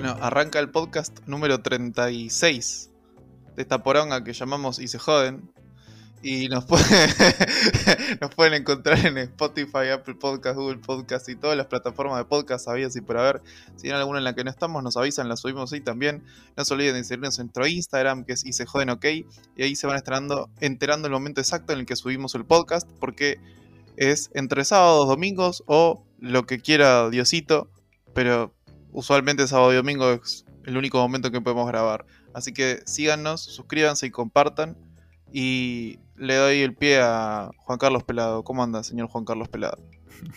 Bueno, arranca el podcast número 36 de esta poronga que llamamos Y joden. Y nos, puede- nos pueden encontrar en Spotify, Apple Podcast, Google Podcast y todas las plataformas de podcast habidas y por haber. Si hay alguna en la que no estamos, nos avisan, la subimos ahí también. No se olviden de seguirnos en nuestro Instagram, que es Y se joden ok. Y ahí se van enterando, enterando el momento exacto en el que subimos el podcast, porque es entre sábados, domingos o lo que quiera Diosito. Pero usualmente sábado y domingo es el único momento que podemos grabar. Así que síganos, suscríbanse y compartan. Y le doy el pie a Juan Carlos Pelado. ¿Cómo anda, señor Juan Carlos Pelado?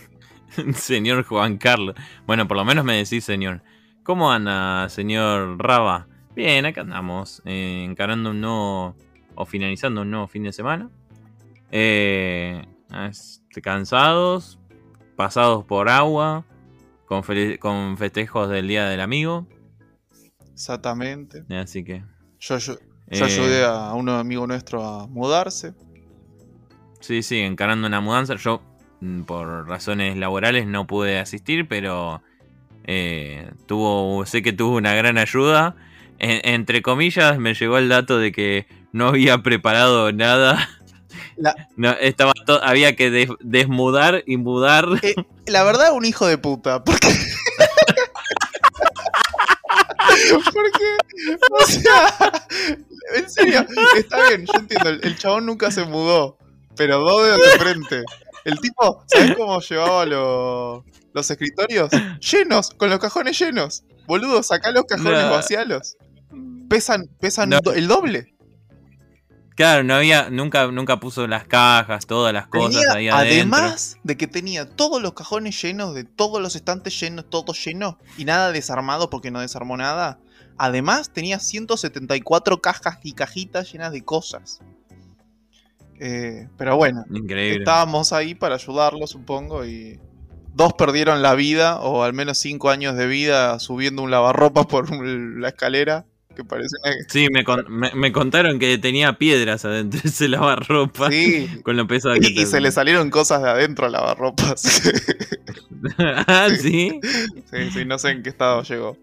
señor Juan Carlos. Bueno, por lo menos me decís señor. ¿Cómo anda, señor Raba? Bien, acá andamos, eh, encarando un nuevo, o finalizando un nuevo fin de semana. Eh, este, cansados, pasados por agua, con, festejos del Día del Amigo. Exactamente. Así que... Yo, yo, yo eh, ayudé a un amigo nuestro a mudarse. Sí, sí, encarando una mudanza. Yo, mm, por razones laborales, no pude asistir, pero eh, tuvo, sé que tuvo una gran ayuda. En- entre comillas, me llegó el dato de que no había preparado nada. La- No, estaba to- había que des- desmudar y mudar. Eh, la verdad, un hijo de puta. Porque. porque. O sea. En serio, está bien, yo entiendo. El, el chabón nunca se mudó. Pero dos dedos de frente. El tipo, ¿sabes cómo llevaba lo- los escritorios? Llenos, con los cajones llenos. Boludo, sacá los cajones, No. vacialos. Pesan, pesan No. el doble. Claro, no había, nunca, nunca puso las cajas, todas las cosas ahí adentro. además de que tenía todos los cajones llenos, de todos los estantes llenos, todo lleno, y nada desarmado porque no desarmó nada. Además, tenía 174 cajas y cajitas llenas de cosas. Eh, pero bueno, Increíble. estábamos ahí para ayudarlo, supongo, y dos perdieron la vida, o al menos cinco años de vida subiendo un lavarropa por la escalera, que parece una... Sí, me, con- me- me contaron que tenía piedras adentro de ese lavarropa. Sí, Con lo pesado que y, y se le salieron cosas de adentro al lavarropas. ah, sí. sí, sí, no sé en qué estado llegó.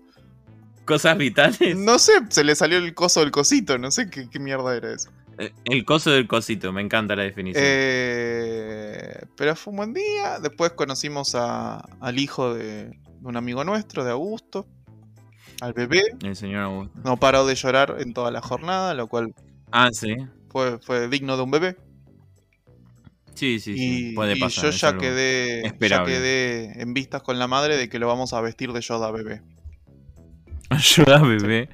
Cosas vitales. No sé, se le salió el coso del cosito, no sé qué, qué mierda era eso. Eh, El coso del cosito, me encanta la definición. Eh, pero fue un buen día. Después conocimos a- al hijo de, de un amigo nuestro, de Augusto. Al bebé. El señor Augusto. No paró de llorar en toda la jornada, lo cual Ah, sí. fue, fue digno de un bebé. Sí, sí, sí. y Puede y pasar. yo ya quedé, ya quedé en vistas con la madre de que lo vamos a vestir de Yoda bebé. Ayuda, bebé.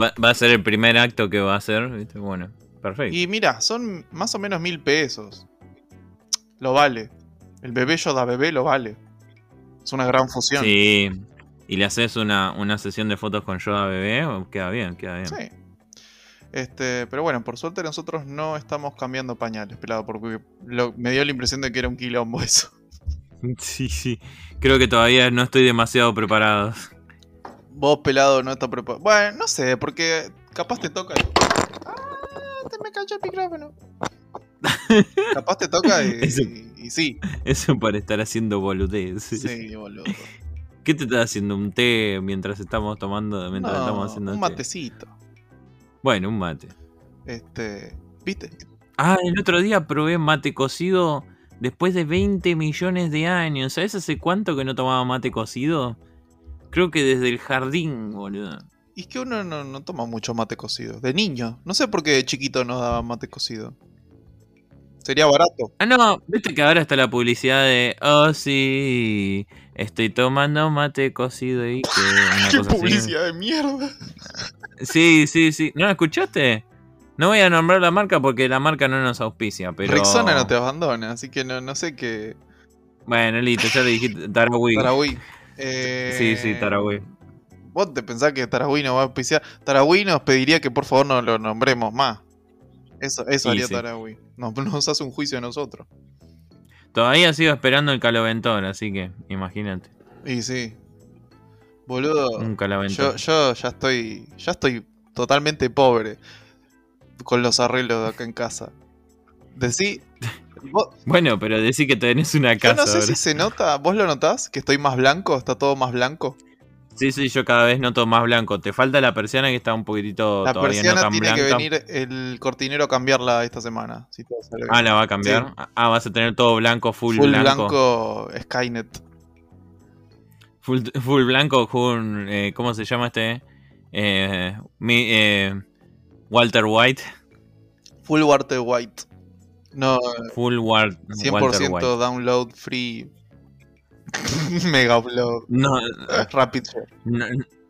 Va, va a ser el primer acto que va a hacer, ¿viste? Bueno, perfecto. Y mira, son más o menos mil pesos. Lo vale. El bebé Yoda bebé lo vale. Es una gran fusión. Sí. Y le haces una, una sesión de fotos con Yoda bebé, queda bien, queda bien. Sí. Este, pero bueno, por suerte nosotros no estamos cambiando pañales, pelado, porque lo- me dio la impresión de que era un quilombo eso. Sí, sí. Creo que todavía no estoy demasiado preparado. Vos, pelado, no está preparado. Bueno, no sé, porque capaz te toca. y- ¡Ah! Te me cayó el micrófono. capaz te toca y, Eso- y- y sí. Eso para estar haciendo boludez. Sí, boludo. ¿Qué te estás haciendo? ¿Un té mientras estamos tomando? Mientras No, estamos haciendo un té? matecito. Bueno, un mate. Este, ¿viste? Ah, el otro día probé mate cocido después de 20 millones de años. ¿Sabes hace cuánto que no tomaba mate cocido? Creo que desde el jardín, boludo. Y es que uno no, no toma mucho mate cocido. De niño. No sé por qué de chiquito nos daba mate cocido. Sería barato. Ah, no, viste que ahora está la publicidad de. Oh, sí, estoy tomando mate cocido y que. ¡Qué cosa así. publicidad de mierda! Sí, sí, sí. ¿No la escuchaste? No voy a nombrar la marca porque la marca no nos auspicia, pero. Rexona no te abandona, así que no, no sé qué. Bueno, listo, ya te dijiste Tarahui. Tarahui. Eh, Sí, sí, Tarahui. Vos te pensás que Tarahui nos va a auspiciar. Tarahui nos pediría que por favor no lo nombremos más. Eso, eso haría sí. Tarahui. Nos, nos hace un juicio a nosotros. Todavía sigo esperando el caloventón, así que imagínate. Y sí. Boludo. Un caloventón. Yo, yo ya estoy. Ya estoy totalmente pobre. Con los arreglos de acá en casa. Decí. vos- Bueno, pero decí que tenés una yo casa no sé ahora. si se nota. ¿Vos lo notás? Que estoy más blanco, está todo más blanco. Sí, sí, yo cada vez noto más blanco. Te falta la persiana que está un poquitito La todavía no persiana tan tiene que blanca. venir el cortinero a cambiarla esta semana. si todo sale bien. Ah, la va a cambiar. Ah, vas a tener todo blanco, full, Full blanco. blanco Skynet. Full, full blanco con. eh, ¿Cómo se llama este? Eh, mi- eh, Walter White. Full Walter White. No, Full War- Walter 100% White. download free. Mega upload. No, Rapid share. no,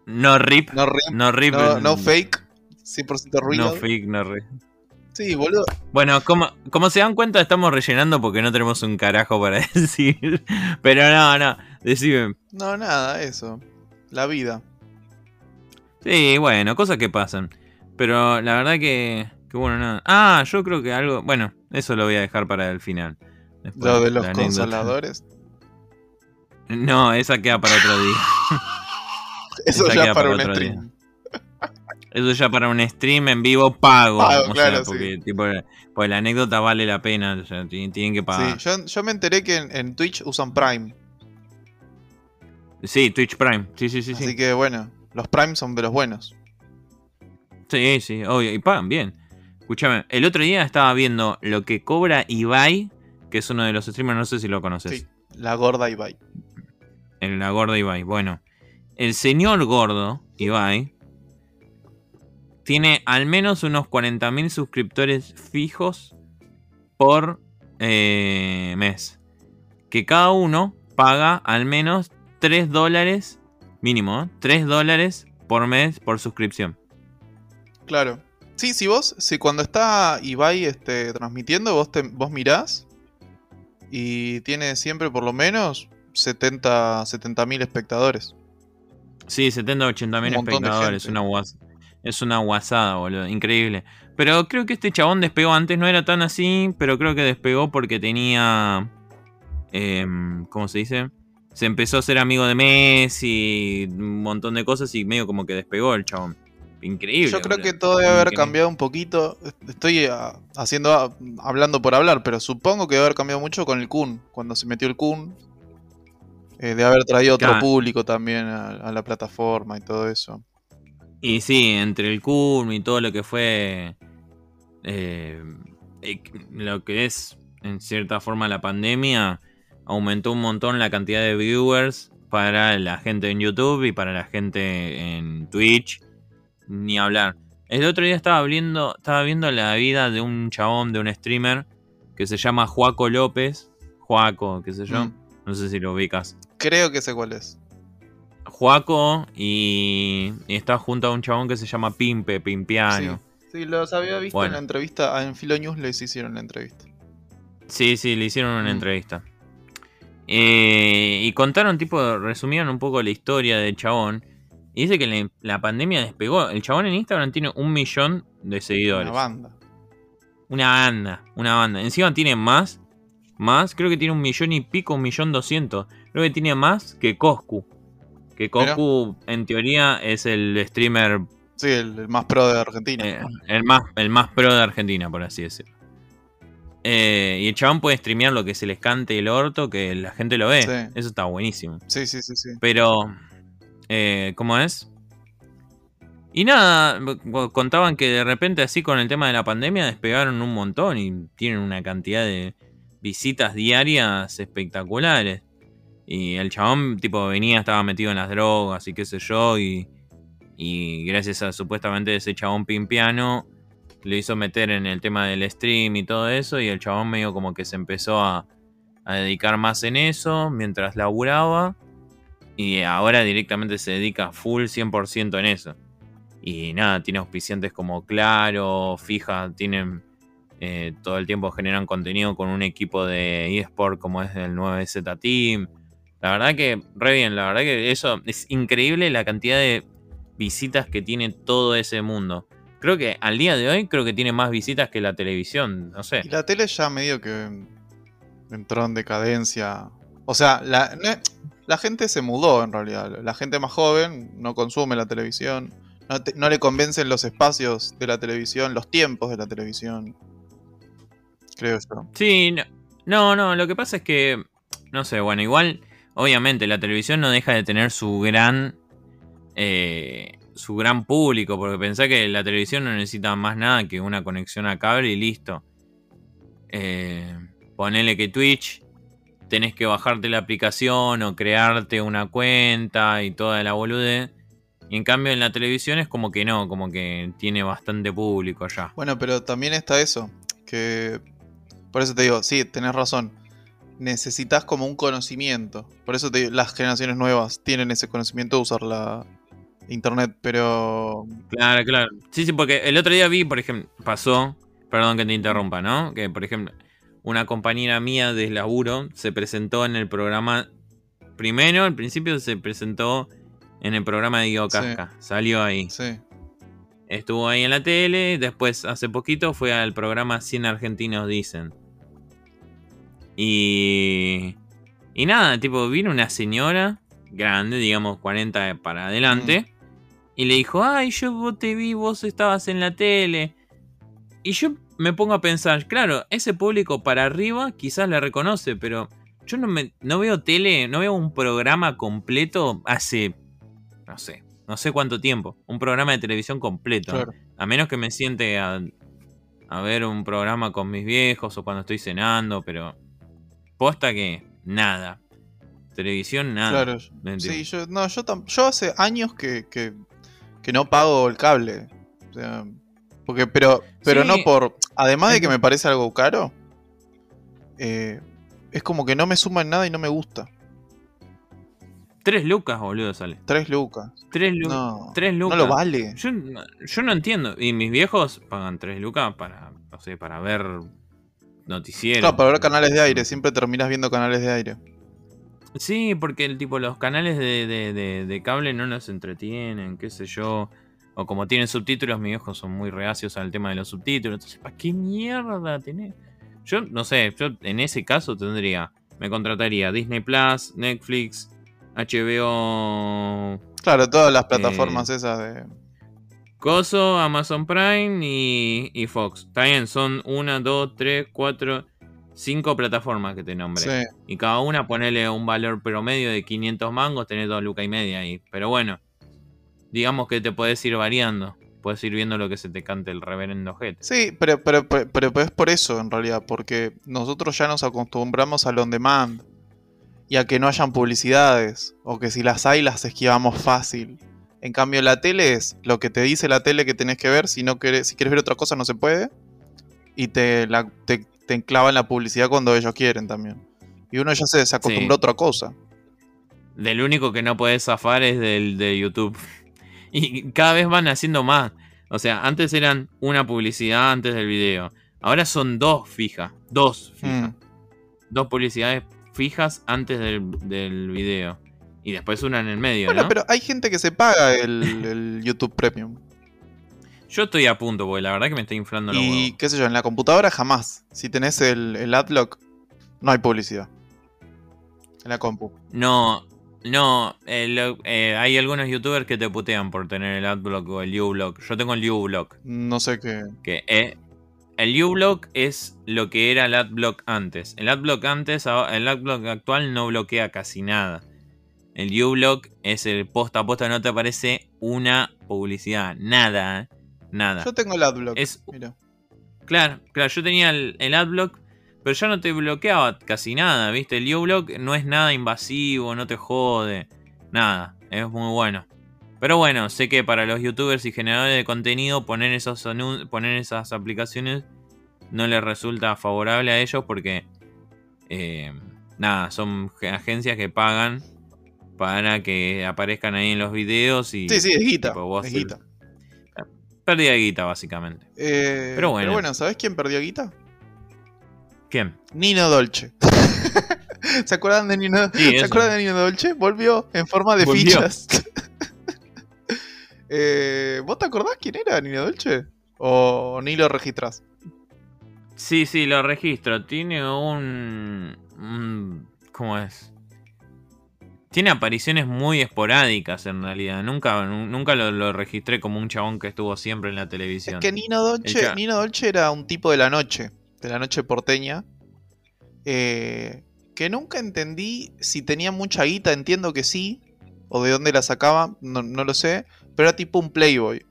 no rip. No rip, No rip. no, no fake. 100% real. No fake, no rip. Sí, boludo. Bueno, como, como se dan cuenta, estamos rellenando porque no tenemos un carajo para decir. Pero no, no. Decime. No, nada, eso. La vida. Sí, bueno, cosas que pasan. Pero la verdad que, que bueno, nada. Ah, yo creo que algo. Bueno, eso lo voy a dejar para el final. Después, Lo de los la anécdota. No, esa queda para otro día. Eso Esa ya queda para para un otro stream. Eso ya para un stream en vivo pago. Pago, o claro, sea, porque, tipo, pues la anécdota vale la pena. O sea, ti- tienen que Sí, pagar. yo, yo me enteré que en, en Twitch usan Prime. Sí, Twitch Prime. Sí, sí, sí. Así Sí, que bueno, los Prime son de los buenos. sí, sí, obvio. Y pagan bien. Escúchame, el otro día estaba viendo lo que cobra Ibai, que es uno de los streamers, no sé si lo conoces. Sí, la gorda Ibai. El la gorda Ibai. Bueno, el señor gordo, Ibai, tiene al menos unos 40.000 suscriptores fijos por eh, mes. Que cada uno paga al menos 3 dólares, mínimo, ¿eh? 3 dólares por mes por suscripción. Claro. Sí, si vos, si cuando está Ibai este, transmitiendo, vos, vos mirás y tiene siempre por lo menos 70 mil espectadores. Sí, 70, 80 mil espectadores. Una guas- es una guasada, boludo. Increíble. Pero creo que este chabón despegó antes. No era tan así, pero creo que despegó porque tenía. em, ¿Cómo se dice? Se empezó a ser amigo de Messi, un montón de cosas y medio como que despegó el chabón. Increíble. Yo creo boludo. que todo debe haber Increíble. cambiado un poquito. Estoy ah, haciendo ah, hablando por hablar, pero supongo que debe haber cambiado mucho con el Kun. Cuando se metió el Kun. Eh, de haber traído otro Claro. público también a, a la plataforma y todo eso. Y sí, entre el Kun y todo lo que fue. eh, eh, lo que es, en cierta forma, la pandemia, aumentó un montón la cantidad de viewers para la gente en YouTube y para la gente en Twitch. Ni hablar. El otro día estaba viendo, estaba viendo la vida de un chabón, de un streamer, que se llama Juaco López. Juaco, qué sé yo. Mm. No sé si lo ubicas. Creo que sé cuál es. Juaco y, y está junto a un chabón que se llama Pimpe, Pimpiano. Sí, sí, los había visto Bueno. en la entrevista. ah, En Filo News les hicieron la entrevista. Sí, sí, le hicieron una Mm. entrevista. Eh, y contaron, tipo, resumieron un poco la historia del chabón. Y dice que la pandemia despegó. El chabón en Instagram tiene un millón de seguidores. Una banda. Una banda, una banda. Encima tiene más, más, creo que tiene un millón y pico, un millón doscientos. Creo que tiene más que Coscu. Que Coscu, en teoría, es el streamer Sí, el, el más pro de Argentina. eh, el, más, el más pro de Argentina, por así decirlo. Eh, y el chabón puede streamear lo que se les cante el orto, que la gente lo ve. Sí. Eso está buenísimo. Sí, sí, sí, sí. Pero, eh, ¿cómo es? Y nada, contaban que de repente así con el tema de la pandemia despegaron un montón y tienen una cantidad de visitas diarias espectaculares. Y el chabón tipo venía, estaba metido en las drogas y qué sé yo, y, y gracias a supuestamente ese chabón pimpiano le hizo meter en el tema del stream y todo eso, y el chabón medio como que se empezó a, a dedicar más en eso mientras laburaba. Y ahora directamente se dedica full 100% en eso. Y nada, tiene auspiciantes como Claro, Fija, tienen eh, todo el tiempo generan contenido con un equipo de eSport como es el 9Z Team. La verdad que re bien, la verdad que eso es increíble la cantidad de visitas que tiene todo ese mundo. Creo que al día de hoy creo que tiene más visitas que la televisión, no sé. Y la tele ya medio que entró en decadencia. O sea, la, la gente se mudó en realidad. La gente más joven no consume la televisión. No, te- no le convencen los espacios de la televisión, los tiempos de la televisión. Creo yo. Sí, no, no, no, lo que pasa es que, no sé, bueno, igual, obviamente la televisión no deja de tener su gran eh, su gran público, porque pensá que la televisión no necesita más nada que una conexión a cable y listo. Eh, ponele que Twitch tenés que bajarte la aplicación o crearte una cuenta y toda la boludez. Y en cambio en la televisión es como que no, como que tiene bastante público ya. Bueno, pero también está eso, que por eso te digo, sí, tenés razón. Necesitas como un conocimiento. Por eso te las generaciones nuevas tienen ese conocimiento de usar la internet, pero Claro, claro. Sí, sí, porque el otro día vi, por ejemplo, pasó, perdón que te interrumpa, ¿no? Que, por ejemplo, una compañera mía de laburo se presentó en el programa. Primero, al principio se presentó en el programa de Guido Sí. Casca. Salió ahí. sí. Estuvo ahí en la tele. Después, hace poquito, fue al programa 100 Argentinos Dicen. Y. Y nada, tipo, vino una señora grande, digamos 40 para adelante. Y le dijo, ay, yo vos te vi, vos estabas en la tele. Y yo me pongo a pensar, claro, ese público para arriba quizás la reconoce, pero yo no, me, no veo tele, no veo un programa completo hace, no sé, no sé cuánto tiempo. Un programa de televisión completo. Claro. A menos que me siente a, a ver un programa con mis viejos o cuando estoy cenando, pero posta que nada. Televisión, nada. Claro. Sí, yo, no, yo, yo hace años que, que, que no pago el cable. O sea, porque, pero, pero Sí. no por. Además de que me parece algo caro, eh, es como que no me suma en nada y no me gusta. Tres lucas, boludo, sale. Tres lucas. Tres, lu- No, tres no lucas. lo vale. Yo, no- yo no entiendo. Y mis viejos pagan 3 lucas para, no sé, para ver noticieros. Claro, para ver canales de aire. Siempre terminas viendo canales de aire. Sí, porque el tipo, los canales de, de- de- de cable no nos entretienen, qué sé yo. O como tienen subtítulos, mis viejos son muy reacios al tema de los subtítulos. Entonces, ¿para qué mierda tenés? Yo, no sé, yo en ese caso tendría, me contrataría Disney Plus, Netflix, HBO Claro, todas las plataformas esas de. Coso, Amazon Prime y, y Fox. Está bien, son una, dos, tres, cuatro, cinco plataformas que te nombré. Sí. Y cada una ponele un valor promedio de 500 mangos, tenés dos lucas y media ahí. Pero bueno, digamos que te puedes ir variando. Puedes ir viendo lo que se te cante el reverendo ojete. Sí, pero, pero, pero, pero es por eso en realidad, porque nosotros ya nos acostumbramos al on demand y a que no hayan publicidades, o que si las hay las esquivamos fácil. En cambio la tele es lo que te dice la tele que tenés que ver, si no querés, si quieres ver otra cosa no se puede, y te, la, te, te enclavan la publicidad cuando ellos quieren también. Y uno ya se, se acostumbró a otra cosa. Del único que no podés zafar es del de YouTube. Y cada vez van haciendo más. O sea, antes eran una publicidad antes del video. Ahora son dos fijas. Dos fijas. Mm. Dos publicidades fijas antes del, del video. Y después una en el medio, Bueno, ¿no? pero hay gente que se paga el, el YouTube Premium. Yo estoy a punto, porque la verdad que me está inflando los Y huevos. qué sé yo, en la computadora jamás. Si tenés el, el Adblock, no hay publicidad. En la compu. No, no. eh, lo- eh, hay algunos youtubers que te putean por tener el adblock o el uBlock. Yo tengo el uBlock. No sé qué. Que es- el uBlock es lo que era el adblock antes. El adblock antes, el adblock actual no bloquea casi nada. El uBlock es el posta a posta, no te aparece una publicidad. Nada, ¿eh? Nada. Yo tengo el Adblock. Es, Mira. Claro, claro, yo tenía el, el adblock, pero ya no te bloqueaba casi nada, ¿viste? El uBlock no es nada invasivo, no te jode, nada, es muy bueno. Pero bueno, sé que para los youtubers y generadores de contenido poner, esos poner esas aplicaciones no les resulta favorable a ellos porque, eh, nada, son ge- agencias que pagan para que aparezcan ahí en los videos y Sí, sí, es guita. tipo, es guita. de guita básicamente. Eh, Pero bueno. ¿sabés quién perdió guita? ¿Quién? Nino Dolce. ¿Se acuerdan de Nino? Sí, ¿Se acuerdan de Nino Dolce? Volvió en forma de Volvió. fichas. Eh, ¿Vos te acordás quién era Nino Dolce? ¿O ni lo registrás? Sí, sí, lo registro. Tiene un, un- ¿Cómo es? Tiene apariciones muy esporádicas en realidad. Nunca, nu- nunca lo, lo registré como un chabón que estuvo siempre en la televisión. Es que Nino Dolce, Nino Dolce era un tipo de la noche, de la noche porteña, eh, que nunca entendí si tenía mucha guita, entiendo que sí, o de dónde la sacaba, no, no lo sé, pero era tipo un playboy.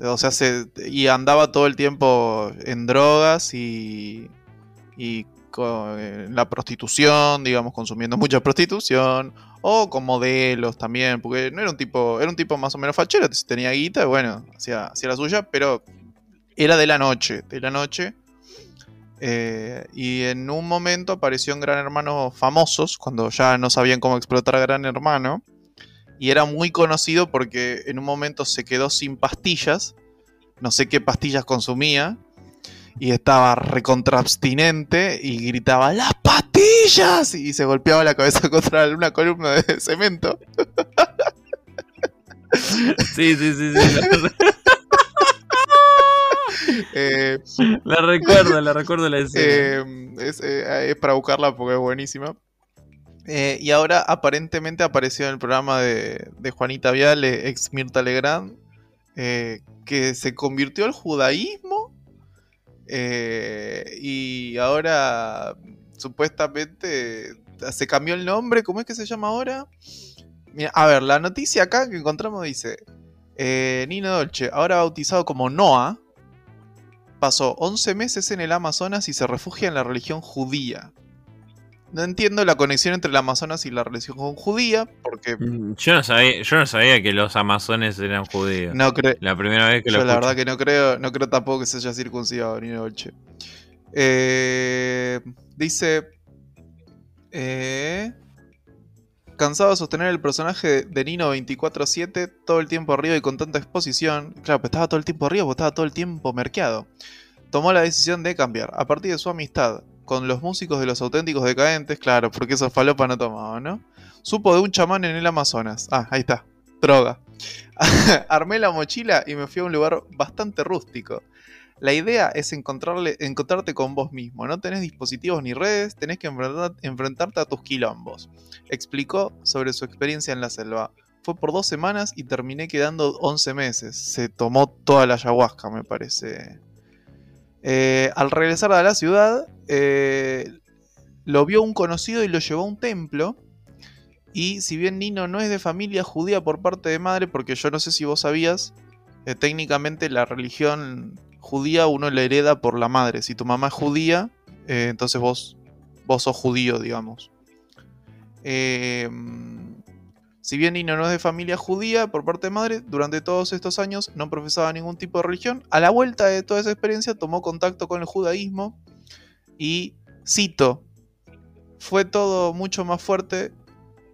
O sea, se, y andaba todo el tiempo en drogas y, y con eh, la prostitución, digamos, consumiendo mucha prostitución, o con modelos también, porque no era un tipo, era un tipo más o menos fachero, tenía guita, bueno, hacía, hacía la suya, pero era de la noche, de la noche. Eh, y en un momento apareció en Gran Hermano Famosos, cuando ya no sabían cómo explotar a Gran Hermano. Y era muy conocido porque en un momento se quedó sin pastillas. No sé qué pastillas consumía. Y estaba recontraabstinente y gritaba ¡Las pastillas! Y se golpeaba la cabeza contra una columna de cemento. Sí, sí, sí, sí. Eh, la recuerdo, la recuerdo la escena. eh, es, eh, es para buscarla porque es buenísima. Y ahora aparentemente apareció en el programa de, de Juanita Viale, ex Mirta Legrand, que se convirtió al judaísmo eh, y ahora supuestamente se cambió el nombre. ¿Cómo es que se llama ahora? Mira, a ver, la noticia acá que encontramos dice: eh, Nino Dolce, ahora bautizado como Noah, pasó 11 meses en el Amazonas y se refugia en la religión judía. No entiendo la conexión entre el Amazonas y la religión judía, porque Mm, Yo no sabía, yo no sabía que los amazones eran judíos. no creo. La primera vez que lo Yo la escucho. verdad que no creo, no creo tampoco que se haya circuncidado Nino Dolce. Eh, dice. eh, cansado de sostener el personaje de Nino 24-7 todo el tiempo arriba y con tanta exposición. Claro, pues estaba todo el tiempo arriba, pues estaba todo el tiempo merqueado. Tomó la decisión de cambiar. A partir de su amistad con los músicos de los auténticos decadentes, claro, porque esos falopa no tomaban, ¿no? Supo de un chamán en el Amazonas. Ah, ahí está. Droga. Armé la mochila y me fui a un lugar bastante rústico. La idea es encontrarle, encontrarte con vos mismo. No tenés dispositivos ni redes, tenés que enfrentar- enfrentarte a tus quilombos. Explicó sobre su experiencia en la selva. Fue por dos semanas y terminé quedando 11 meses. Se tomó toda la ayahuasca, me parece. Eh, al regresar a la ciudad, eh, lo vio un conocido y lo llevó a un templo. Y si bien Nino no es de familia judía por parte de madre, porque yo no sé si vos sabías, eh, técnicamente la religión judía uno la hereda por la madre. Si tu mamá es judía, entonces vos, vos sos judío, digamos. Eh, si bien Nino no es de familia judía por parte de madre, durante todos estos años no profesaba ningún tipo de religión. A la vuelta de toda esa experiencia tomó contacto con el judaísmo y, cito, fue todo mucho más fuerte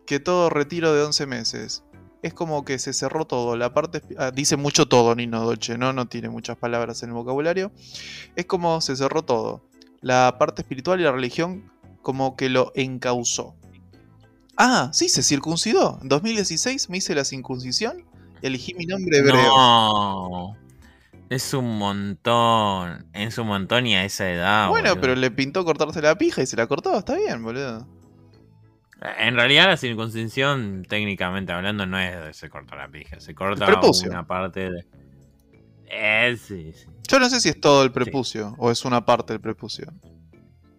que todo retiro de 11 meses. Es como que se cerró todo. La parte ah, dice mucho todo Nino Dolce, ¿no? No tiene muchas palabras en el vocabulario. Es como se cerró todo. La parte espiritual y la religión como que lo encauzó. Ah, sí, se circuncidó. En 2016 me hice la circuncisión y elegí mi nombre hebreo. No. Es un montón. Es un montón y a esa edad. bueno, boludo. pero le pintó cortarse la pija y se la cortó. Está bien, boludo. En realidad la circuncisión, técnicamente hablando, no es de se corta la pija. Se corta una parte de... Eh, sí, sí. Yo no sé si es todo el prepucio o es una parte del prepucio.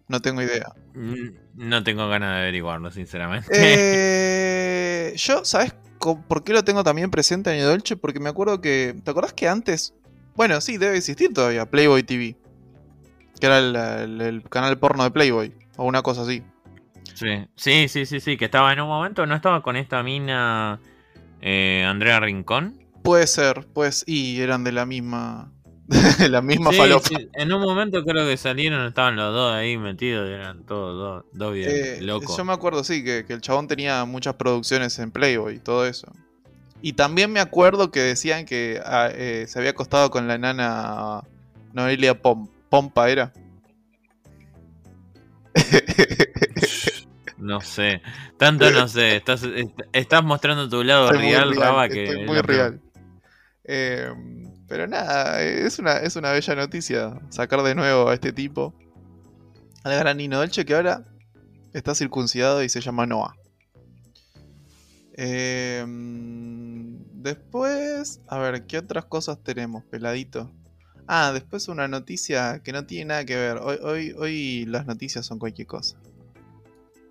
No tengo idea. Mm, No tengo ganas de averiguarlo, sinceramente. Eh, yo, ¿sabes por qué lo tengo también presente en el Dolce? Porque me acuerdo que. ¿Te acordás que antes? Bueno, sí, debe existir todavía, Playboy TV. Que era el, el- el canal porno de Playboy. O una cosa así. Sí, sí, sí, sí, sí, que estaba en un momento, ¿no estaba con esta mina eh, Andrea Rincón? Puede ser, pues. Y eran de la misma. la misma Sí, falopa. sí, en un momento creo que salieron, estaban los dos ahí metidos, eran todos dos, dos bien Eh, locos. Yo me acuerdo, sí, que, que el chabón tenía muchas producciones en Playboy y todo eso. Y también me acuerdo que decían que ah, eh, se había acostado con la enana Noelia Pom- Pompa, ¿era? No sé, tanto no sé, estás, est- estás mostrando tu lado Estoy muy real, Raba, que estoy muy real. Eh, pero nada, es una, es una bella noticia sacar de nuevo a este tipo. Al gran Nino Dolce que ahora está circuncidado y se llama Noah. Eh, después, a ver, ¿qué otras cosas tenemos, peladito? Ah, después una noticia que no tiene nada que ver. Hoy, hoy, hoy las noticias son cualquier cosa.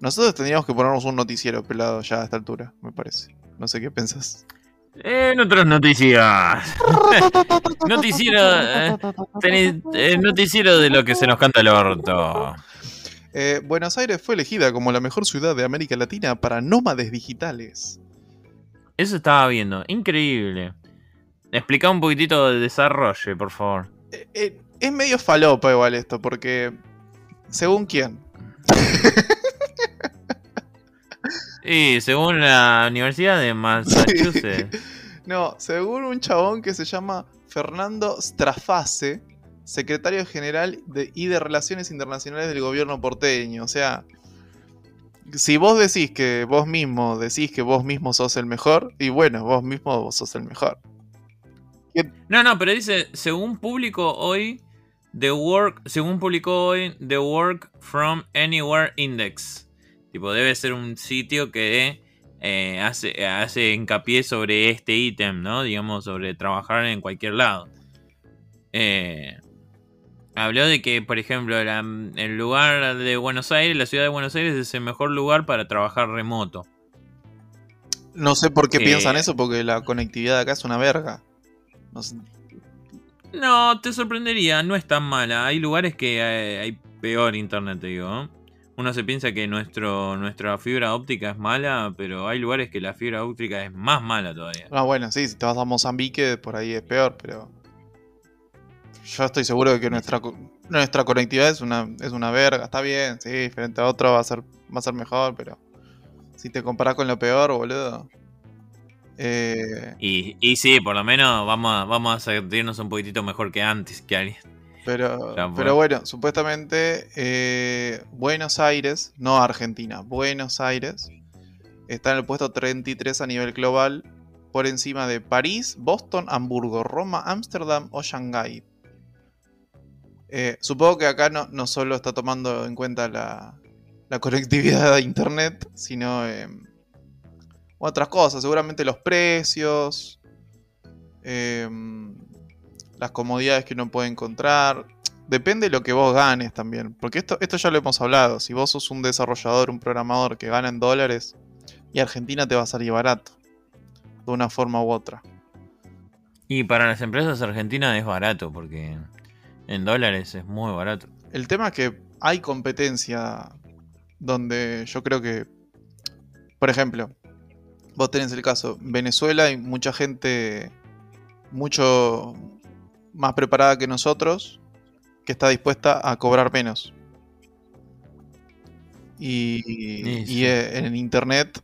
Nosotros tendríamos que ponernos un noticiero pelado ya a esta altura, me parece. No sé qué pensás. En otras noticias. noticiero, eh, eh, noticiero de lo que se nos canta el orto. Eh, Buenos Aires fue elegida como la mejor ciudad de América Latina para nómades digitales. Eso estaba viendo. Increíble. Explica un poquitito de desarrollo, por favor. Eh, eh, es medio falopa igual esto, porque... ¿Según quién? Y según la Universidad de Massachusetts. No, según un chabón que se llama Fernando Strafase, secretario general de, y de Relaciones Internacionales del gobierno porteño. O sea, si vos decís que vos mismo decís que vos mismo sos el mejor, y bueno, vos mismo vos sos el mejor. No, no, pero dice, según publicó hoy, The Work, según publicó hoy, The Work from Anywhere Index. Tipo, debe ser un sitio que eh, hace, hace hincapié sobre este ítem, ¿no? Digamos, sobre trabajar en cualquier lado. Eh, habló de que, por ejemplo, la- el lugar de Buenos Aires, la ciudad de Buenos Aires es el mejor lugar para trabajar remoto. No sé por qué Eh. piensan eso, porque la conectividad de acá es una verga. No sé- No, te sorprendería, no es tan mala. Hay lugares que hay peor internet, te digo. Uno se piensa que nuestro, nuestra fibra óptica es mala, pero hay lugares que la fibra óptica es más mala todavía. Ah, bueno, sí, si te vas a Mozambique, por ahí es peor, pero. Yo estoy seguro de que nuestra, nuestra conectividad es una, es una verga. Está bien, sí, frente a otro va a ser, va a ser mejor, pero. Si te comparás con lo peor, boludo. Eh, Y, y sí, por lo menos vamos a, vamos a sentirnos un poquitito mejor que antes, que alguien. Pero, pero bueno, supuestamente eh, Buenos Aires, no Argentina, Buenos Aires, está en el puesto 33 a nivel global, por encima de París, Boston, Hamburgo, Roma, Ámsterdam o Shanghái. Eh, supongo que acá no, no solo está tomando en cuenta la, la conectividad a internet, sino eh, otras cosas, seguramente los precios, eh, las comodidades que uno puede encontrar. Depende de lo que vos ganes también, porque esto, esto ya lo hemos hablado, si vos sos un desarrollador, un programador que gana en dólares, y Argentina te va a salir barato, de una forma u otra. Y para las empresas argentinas es barato, porque en dólares es muy barato. El tema es que hay competencia donde yo creo que, por ejemplo, vos tenés el caso, Venezuela hay mucha gente mucho más preparada que nosotros que está dispuesta a cobrar menos. Y, Y sí. en internet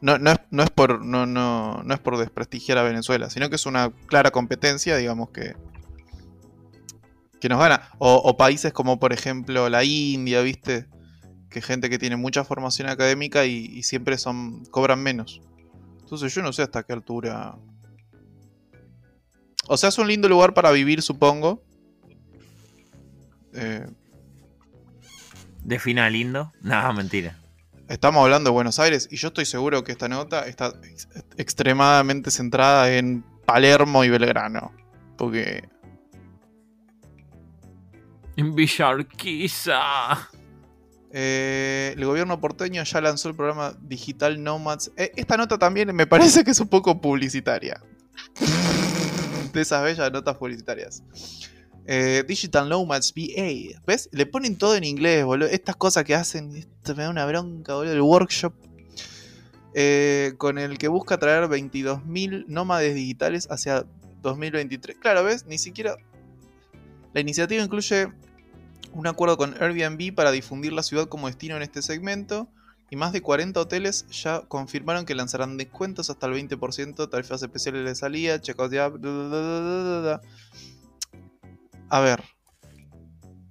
no, no es, no, es por, no, no, no es por desprestigiar a Venezuela, sino que es una clara competencia, digamos que, que nos gana. O, o países como por ejemplo la India, ¿viste? Que gente que tiene mucha formación académica y, y siempre son cobran menos. Entonces yo no sé hasta qué altura. O sea, es un lindo lugar para vivir, supongo. Eh, ¿Defina lindo? No, mentira. estamos hablando de Buenos Aires y yo estoy seguro que esta nota está ex- extremadamente centrada en Palermo y Belgrano. Porque En Villarquiza. Eh, el gobierno porteño ya lanzó el programa Digital Nomads. Eh, esta nota también me parece que es un poco publicitaria. De esas bellas notas publicitarias. Eh, Digital Nomads VA. ¿Ves? Le ponen todo en inglés, boludo. Estas cosas que hacen. Esto me da una bronca, boludo. El workshop. eh, con el que busca traer 22.000 nómades digitales hacia 2023. Claro, ¿ves? Ni siquiera. La iniciativa incluye un acuerdo con Airbnb para difundir la ciudad como destino en este segmento. Y más de 40 hoteles ya confirmaron que lanzarán descuentos hasta el 20%, tarifas especiales de salida, checkout ya. bla, bla, bla. A ver.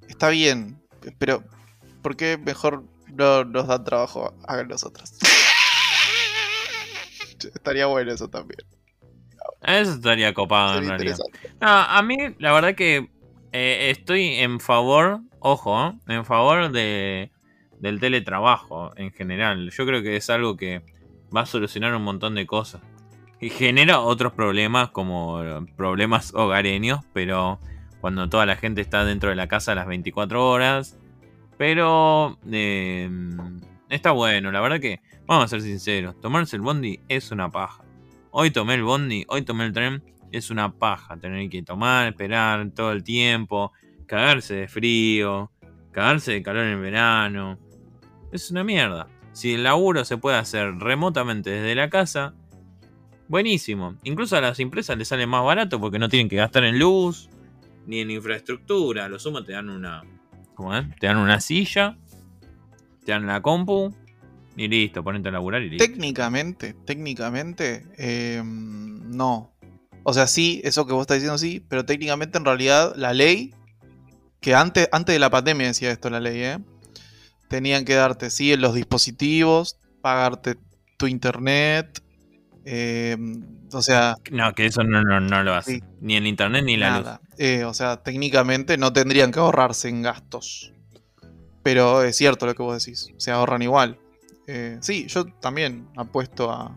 Está bien. Pero. ¿Por qué mejor no nos dan trabajo a nosotros? Estaría bueno eso también. Eso estaría copado en realidad. No, a mí, la verdad que eh, estoy en favor, ojo, ¿eh? en favor de, del teletrabajo en general. Yo creo que es algo que va a solucionar un montón de cosas. Y genera otros problemas como eh, problemas hogareños, pero cuando toda la gente está dentro de la casa a las 24 horas. Pero eh, está bueno, la verdad que Vamos a ser sinceros, tomarse el bondi es una paja. Hoy tomé el bondi, hoy tomé el tren, es una paja tener que tomar, esperar todo el tiempo, cagarse de frío, cagarse de calor en verano. Es una mierda. Si el laburo se puede hacer remotamente desde la casa, buenísimo. Incluso a las empresas les sale más barato porque no tienen que gastar en luz ni en infraestructura. Lo sumo te dan una. ¿Cómo es? Te dan una silla, te dan la compu y listo, ponete a laburar y listo. Técnicamente, técnicamente, eh, no. O sea, sí, eso que vos estás diciendo sí, pero técnicamente en realidad la ley, que antes, antes de la pandemia decía esto la ley, ¿eh? Tenían que darte, sí, en los dispositivos, pagarte tu internet, eh, o sea... No, que eso no, no, no lo hace. Sí. Ni el internet ni la nada. Eh, o sea, técnicamente no tendrían que ahorrarse en gastos. Pero es cierto lo que vos decís, se ahorran igual. Eh, sí, yo también apuesto a,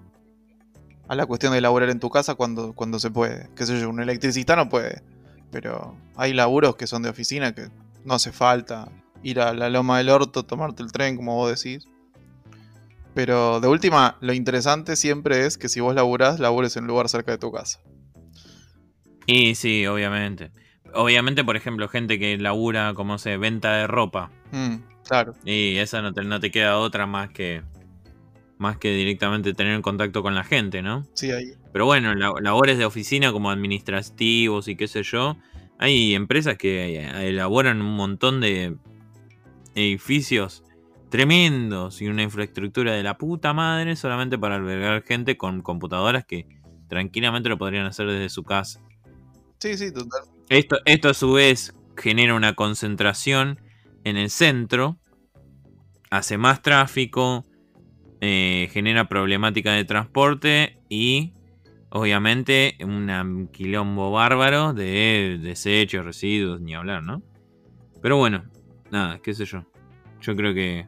a la cuestión de laburar en tu casa cuando, cuando se puede. Qué sé yo, un electricista no puede. Pero hay laburos que son de oficina que no hace falta ir a la loma del orto, tomarte el tren, como vos decís. Pero de última, lo interesante siempre es que si vos laburás, labures en un lugar cerca de tu casa. Y sí, obviamente. Obviamente, por ejemplo, gente que labura, como se, venta de ropa. Mm, claro. Y esa no te, no te queda otra más que. Más que directamente tener contacto con la gente, ¿no? Sí, ahí. Pero bueno, la- labores de oficina como administrativos y qué sé yo. Hay empresas que eh, elaboran un montón de edificios tremendos y una infraestructura de la puta madre solamente para albergar gente con computadoras que tranquilamente lo podrían hacer desde su casa. Sí, sí, total. Esto, esto a su vez genera una concentración en el centro, hace más tráfico, eh, genera problemática de transporte y obviamente un quilombo bárbaro de desechos, residuos, ni hablar, ¿no? Pero bueno, nada, qué sé yo. Yo creo que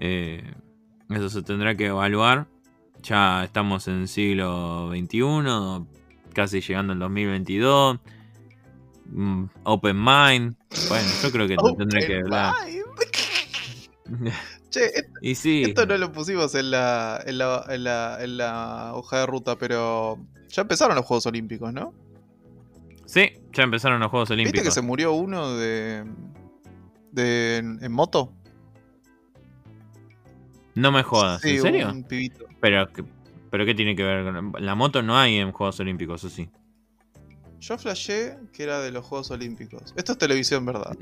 eh, eso se tendrá que evaluar. Ya estamos en siglo XXI, casi llegando al 2022. Mm, Open Mind. Bueno, yo creo que tendré que hablar. Che, et- y sí, esto no lo pusimos en la, en, la, en, la, en la hoja de ruta, pero ya empezaron los Juegos Olímpicos, ¿no? sí, ya empezaron los Juegos ¿Viste que Olímpicos. se murió uno de, de en, en moto? No me jodas, Sí, ¿en serio? un pibito. Pero, que- pero ¿qué tiene que ver con la moto? No hay en Juegos Olímpicos, ¿o sí? Yo flashé que era de los Juegos Olímpicos. Esto es televisión, ¿verdad?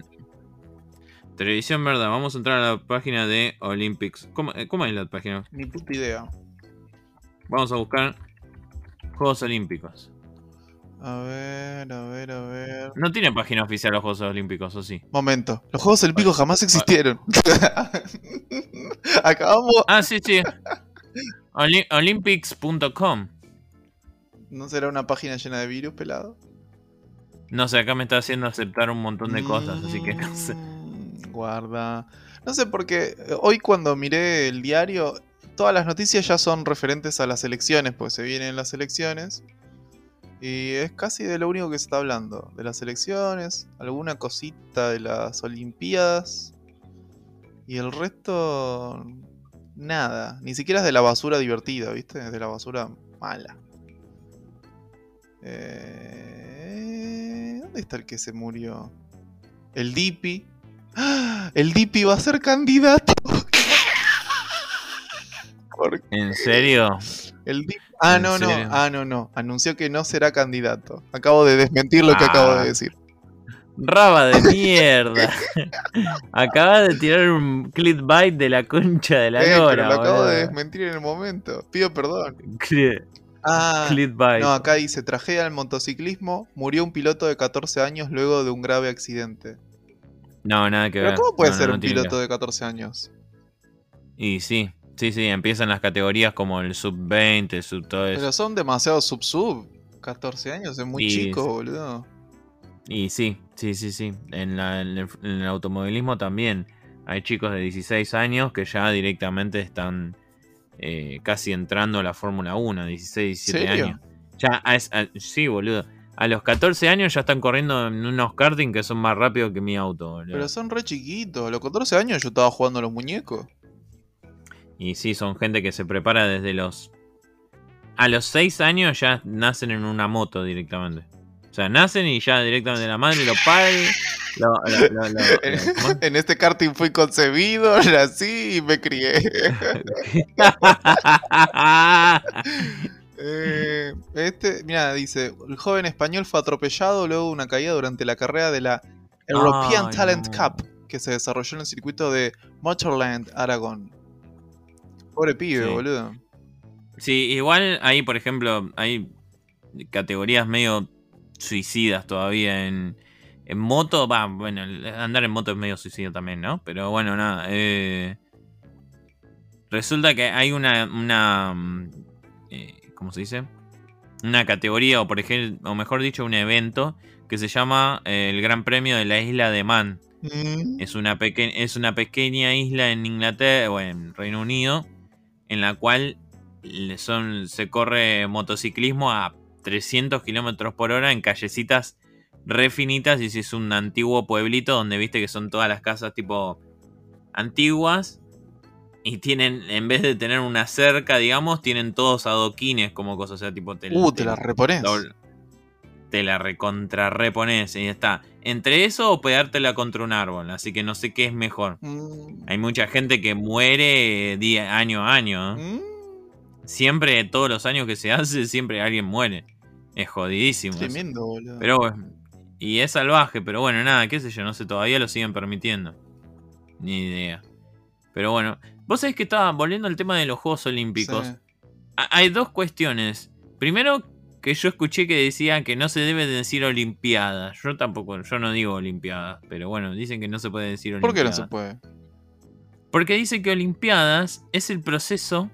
Televisión, verdad. Vamos a entrar a la página de Olympics. ¿Cómo, eh, cómo es la página? Ni puta idea. Vamos a buscar Juegos Olímpicos. A ver, a ver, a ver. No tiene página oficial los Juegos Olímpicos, ¿o sí? Momento. Los Juegos Olímpicos jamás existieron. Acabamos. Ah, sí, sí. Olympics.com. ¿No será una página llena de virus, pelado? No sé, acá me está haciendo aceptar un montón de cosas, así que no sé. Mm, Guarda. No sé porque hoy cuando miré el diario, todas las noticias ya son referentes a las elecciones, pues se vienen las elecciones. Y es casi de lo único que se está hablando. De las elecciones, alguna cosita de las Olimpiadas. Y el resto... Nada. Ni siquiera es de la basura divertida, ¿viste? Es de la basura mala. Eh, ¿Dónde está el que se murió? El Dipi. ¡Ah! El Dipi va a ser candidato. ¿En serio? El Ah, ¿En no, no. serio? Ah, no, no. Anunció que no será candidato. Acabo de desmentir lo que Ah. acabo de decir. Raba de mierda. Acabas de tirar un clickbait de la concha de la Eh, lora, pero lo acabo boludo. de desmentir en el momento. Pido perdón. Ah, Clickbait. no, acá dice, tragedia del motociclismo, murió un piloto de 14 años luego de un grave accidente. No, nada que Pero ver. ¿cómo puede No, ser no un piloto que de 14 años? Y sí, sí, sí, empiezan las categorías como el sub-20, el sub todo eso. Pero son demasiado sub-sub. 14 años es muy Y chico, boludo. Y sí, sí, sí, sí. En, la- en el, en el automovilismo también hay chicos de 16 años que ya directamente están eh, casi entrando a la Fórmula 1, 16, 17 ¿Serio? años. Ya, a a- sí, boludo. A los 14 años ya están corriendo en unos karting que son más rápidos que mi auto, boludo. Pero son re chiquitos. A los 14 años yo estaba jugando a los muñecos. Y sí, son gente que se prepara desde los... A los 6 años ya nacen en una moto directamente. O sea, nacen y ya directamente la madre, los padres... lo- lo- En, este karting fui concebido, nací y me crié. Eh, este, mira, dice, el joven español fue atropellado luego de una caída durante la carrera de la European Talent no. Cup, que se desarrolló en el circuito de Motorland, Aragón. Pobre pibe, Sí. boludo. Sí, igual ahí, por ejemplo, hay categorías medio suicidas todavía en, en moto. Va, bueno, andar en moto es medio suicida también, ¿no? Pero bueno, nada. eh, resulta que hay una, una mm, eh, ¿cómo se dice? Una categoría, o por ejemplo, o mejor dicho, un evento que se llama eh, el Gran Premio de la Isla de Man. Mm, Es una, peque- es una pequeña isla en Inglaterra o en Reino Unido en la cual son, se corre motociclismo a 300 kilómetros por hora en callecitas re finitas y si es un antiguo pueblito donde viste que son todas las casas tipo antiguas y tienen, en vez de tener una cerca, digamos, tienen todos adoquines como cosas, o sea, tipo... Te, Uh, te la repones. doble- te la recontra repones y ya está. Entre eso o pegártela contra un árbol, así que no sé qué es mejor. Mm, Hay mucha gente que muere día, año a año. ¿eh? mm, Siempre, todos los años que se hace, siempre alguien muere. Es jodidísimo. tremendo, boludo. Pero bueno, y es salvaje, pero bueno, nada, qué sé yo, no sé, todavía lo siguen permitiendo. Ni idea. Pero bueno, vos sabés que estaba volviendo al tema de los Juegos Olímpicos. Sí. Hay dos cuestiones. Primero, que yo escuché que decían que no se debe decir Olimpiadas. Yo tampoco, yo no digo Olimpiadas, pero bueno, dicen que no se puede decir ¿Por qué no se puede? Porque dice que Olimpiadas es el proceso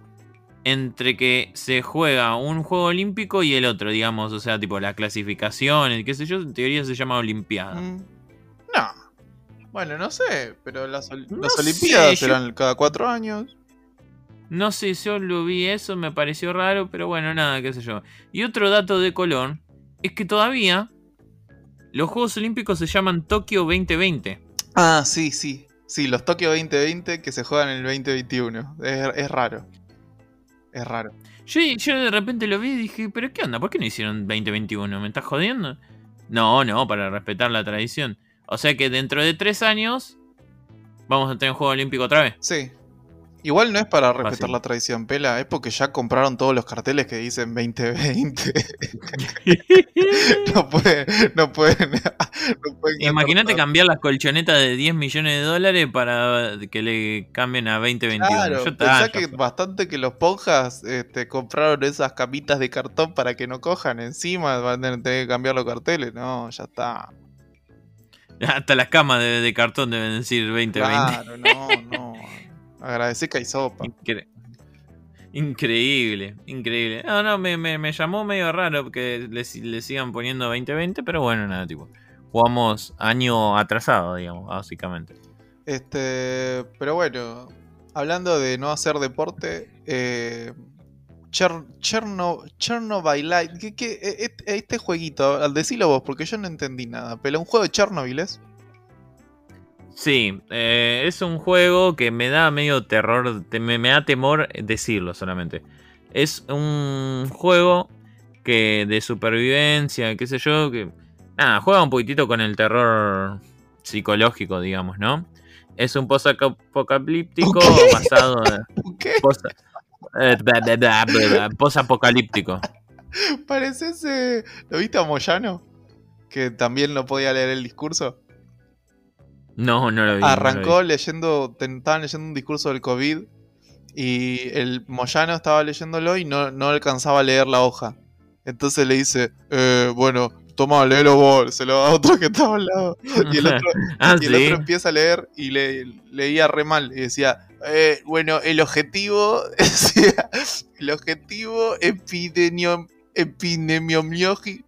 entre que se juega un juego olímpico y el otro, digamos, o sea, tipo la clasificación, el qué sé yo, en teoría se llama Olimpiada. Mm, No. Bueno, no sé, pero las, No las sé, Olimpiadas yo- eran cada cuatro años. No sé, yo lo vi eso, me pareció raro, pero bueno, nada, qué sé yo. Y otro dato de color es que todavía los Juegos Olímpicos se llaman Tokio 2020. Ah, sí, sí. Sí, los Tokio 2020 que se juegan en el 2021. Es, es raro. Es raro. Yo, yo de repente lo vi y dije, pero ¿qué onda? ¿Por qué no hicieron 2021? ¿Me estás jodiendo? No, no, para respetar la tradición. O sea que dentro de tres años vamos a tener un Juego Olímpico otra vez. Sí. Igual no es para respetar la tradición, Pela, es porque ya compraron todos los carteles que dicen 2020. no pueden, no pueden. no pueden Imagínate cambiar las colchonetas de 10 millones de dólares para que le cambien a 2021. Claro, Yo pensá que bastante que los ponjas este, compraron esas camitas de cartón para que no cojan encima, van a tener que cambiar los carteles. No, ya está. Hasta las camas de, de cartón deben decir 2020. Claro, no, no. Agradecer que hay sopa. Incre- Increíble, increíble. No, no, me, me- me llamó medio raro que le, le sigan poniendo 2020, pero bueno, nada, tipo. Jugamos año atrasado, digamos, básicamente. Este, pero bueno, hablando de no hacer deporte, eh, Cher- Cherno, Chernobyl Light, ¿qué, qué- e- et- este jueguito, al decilo vos, porque yo no entendí nada, pero un juego de Chernobyl es. Sí, eh, es un juego que me da medio terror, te- me, me da temor decirlo solamente. Es un juego que de supervivencia, qué sé yo, que nada, juega un poquitito con el terror psicológico, digamos, ¿no? Es un post-apocalíptico ¿Qué? basado en ¿Qué? post- eh, bla, bla, bla, bla, bla, post-apocalíptico. Parece ese. ¿Lo viste a Moyano? Que también no podía leer el discurso. No, no lo vi. no lo Arrancó vi. leyendo, estaban leyendo un discurso del COVID y el Moyano estaba leyéndolo y no, no alcanzaba a leer la hoja. Entonces le dice, eh, bueno, toma, léelo vos, se lo da a otro que estaba al lado. Y el otro, ah, y el sí. otro empieza a leer y le, leía re mal y decía, eh, bueno, el objetivo, decía, el objetivo epidemio, epidemiológico,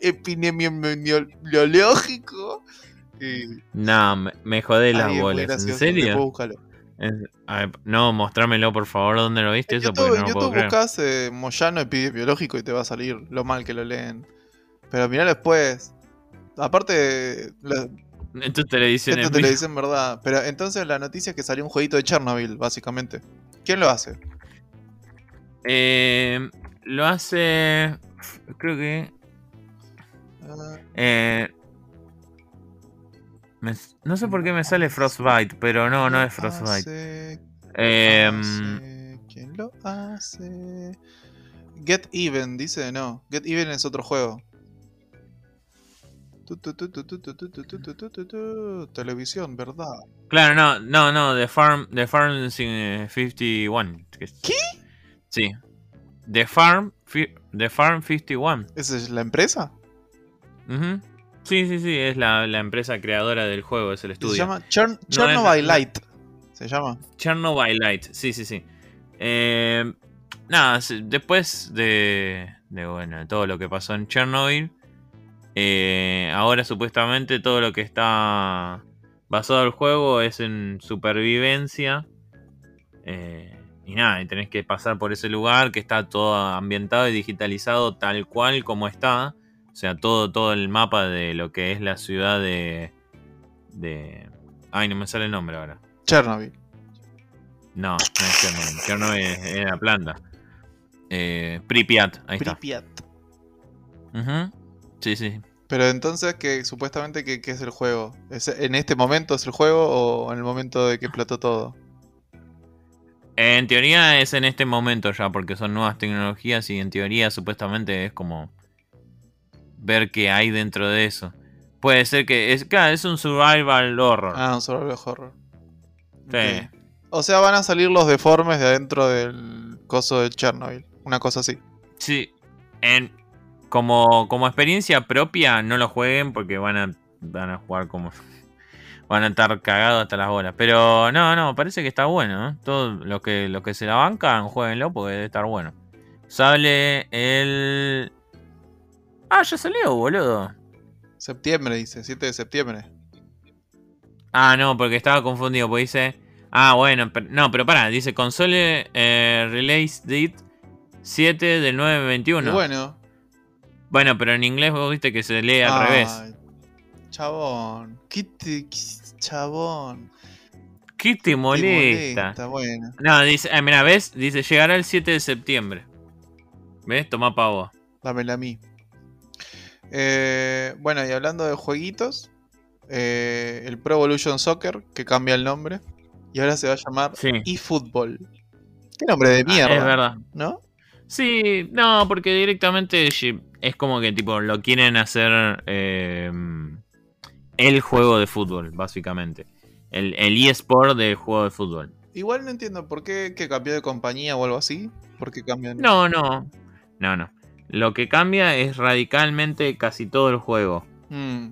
epidemiológico. Y, No, me, me jodé las Ay, bolas. ¿En serio? Es- ver, no, mostrámelo por favor, ¿dónde lo viste En eso? YouTube, Porque no YouTube buscas eh, Moyano epidemiológico y te va a salir lo mal que lo leen. Pero mirá después. Aparte, la- Esto te lo dicen esto te dicen verdad. Pero entonces la noticia es que salió un jueguito de Chernobyl, básicamente. ¿Quién lo hace? Eh, lo hace. Creo que. Ah, eh, no sé por qué me sale Frostbite, pero no, no es Frostbite. ¿Quién lo hace? Get Even, dice, no. Get Even es otro juego. Televisión, ¿verdad? Claro, no, no, no, The Farm, The Farm 51. ¿Qué? Sí. The Farm, The Farm 51. ¿Esa es la empresa? Sí, sí, sí, es la, la empresa creadora del juego, es el Se estudio. llama Chern- No, Chernobyl Light. Se llama. Chernobyl Light, sí, sí, sí. Eh, nada, se- después de, de, bueno, de todo lo que pasó en Chernobyl, eh, ahora supuestamente todo lo que está basado el juego es en supervivencia. eh, y nada, y tenés que pasar por ese lugar que está todo ambientado y digitalizado tal cual como está. O sea, todo, todo el mapa de lo que es la ciudad de... de... Ay, no me sale el nombre ahora. Chernobyl. No, no es Chernobyl. Chernobyl la planta. Eh, Pripyat, ahí está. Pripyat. Ujú. Sí, sí. Pero entonces, que supuestamente que, que es el juego? ¿Es ¿En este momento es el juego o en el momento de que explotó todo? En teoría es en este momento ya, porque son nuevas tecnologías y en teoría supuestamente es como ver qué hay dentro de eso. Puede ser que es, claro, es un survival horror. Ah, un survival horror. Sí. O sea, van a salir los deformes de adentro del coso de Chernobyl. Una cosa así. Sí. En, como, como experiencia propia, no lo jueguen porque van a, van a jugar como. Van a estar cagados hasta las bolas. Pero no, no, parece que está bueno. ¿eh? Todo lo que, lo que se la bancan, jueguenlo porque debe estar bueno. Sale el. Ah, ya salió, boludo. Septiembre, dice. 7 de septiembre. Ah, no, porque estaba confundido. Porque dice. Ah, bueno, pero- no, pero pará, dice console eh, release date 7 del 921. Y bueno. Bueno, pero en inglés vos viste que se lee al revés. Chabón. ¿Qué te... qué- Chabón. ¿Qué te Te molesta? Bueno. No, dice, ah, mira, ¿ves? Dice llegará el 7 de septiembre. ¿Ves? Toma pavo. Dámela a mí. Eh, bueno, y hablando de jueguitos, eh, el Pro Evolution Soccer, que cambia el nombre, y ahora se va a llamar Sí. eFootball. Qué nombre de mierda, Ah, es verdad. ¿no? Sí, no, porque directamente es como que tipo lo quieren hacer eh, el juego de fútbol, básicamente. El, el eSport del juego de fútbol. Igual no entiendo por qué que cambió de compañía o algo así. ¿Por qué cambian? No, no. No, no. Lo que cambia es radicalmente casi todo el juego. Mm,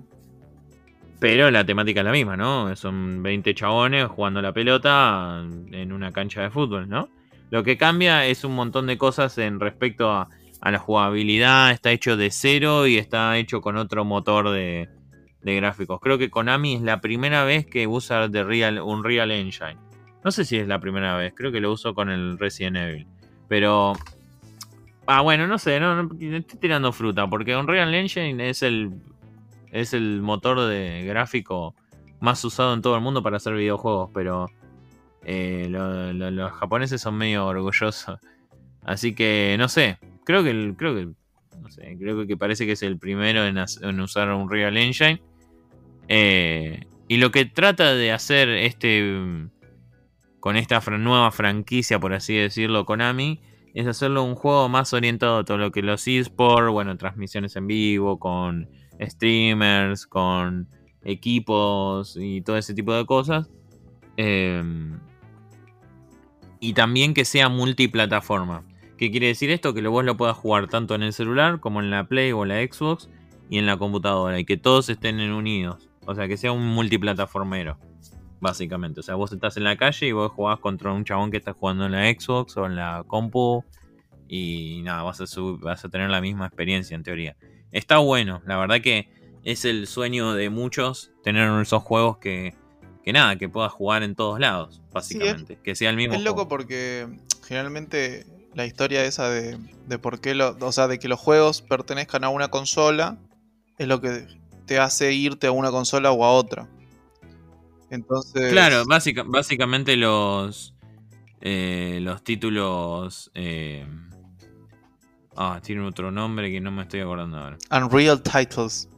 Pero la temática es la misma, ¿no? Son 20 chabones jugando la pelota en una cancha de fútbol, ¿no? Lo que cambia es un montón de cosas en respecto a, a la jugabilidad. Está hecho de cero y está hecho con otro motor de, de gráficos. Creo que Konami es la primera vez que usa de Real, un Real Engine. No sé si es la primera vez, creo que lo uso con el Resident Evil. Pero... Ah, bueno, no sé, no, no estoy tirando fruta, porque Unreal Engine es el es el motor de gráfico más usado en todo el mundo para hacer videojuegos, pero eh, lo- lo- los japoneses son medio orgullosos. Así que no sé, creo que el- creo que no sé, creo que parece que es el primero en, usar un Real Engine. Eh, y lo que trata de hacer este mm, con esta nueva franquicia, por así decirlo, Konami, es hacerlo un juego más orientado a todo lo que los eSports, bueno, transmisiones en vivo, con streamers, con equipos y todo ese tipo de cosas. Eh, y también que sea multiplataforma. ¿Qué quiere decir esto? Que vos lo puedas jugar tanto en el celular como en la Play o la Xbox y en la computadora. Y que todos estén unidos. O sea, que sea un multiplataformero. Básicamente. O sea, vos estás en la calle y vos jugás contra un chabón que está jugando en la Xbox o en la compu. Y nada, vas a, sub- vas a tener la misma experiencia en teoría. Está bueno, la verdad que es el sueño de muchos tener esos juegos que, que nada, que puedas jugar en todos lados, básicamente. que sea el mismo. Es loco porque generalmente la historia esa de, de por qué lo, o sea, de que los juegos pertenezcan a una consola es lo que te hace irte a una consola o a otra. Entonces, Claro, básica- básicamente los. eh, los títulos. eh, ah, tienen otro nombre que no me estoy acordando ahora. Unreal Titles.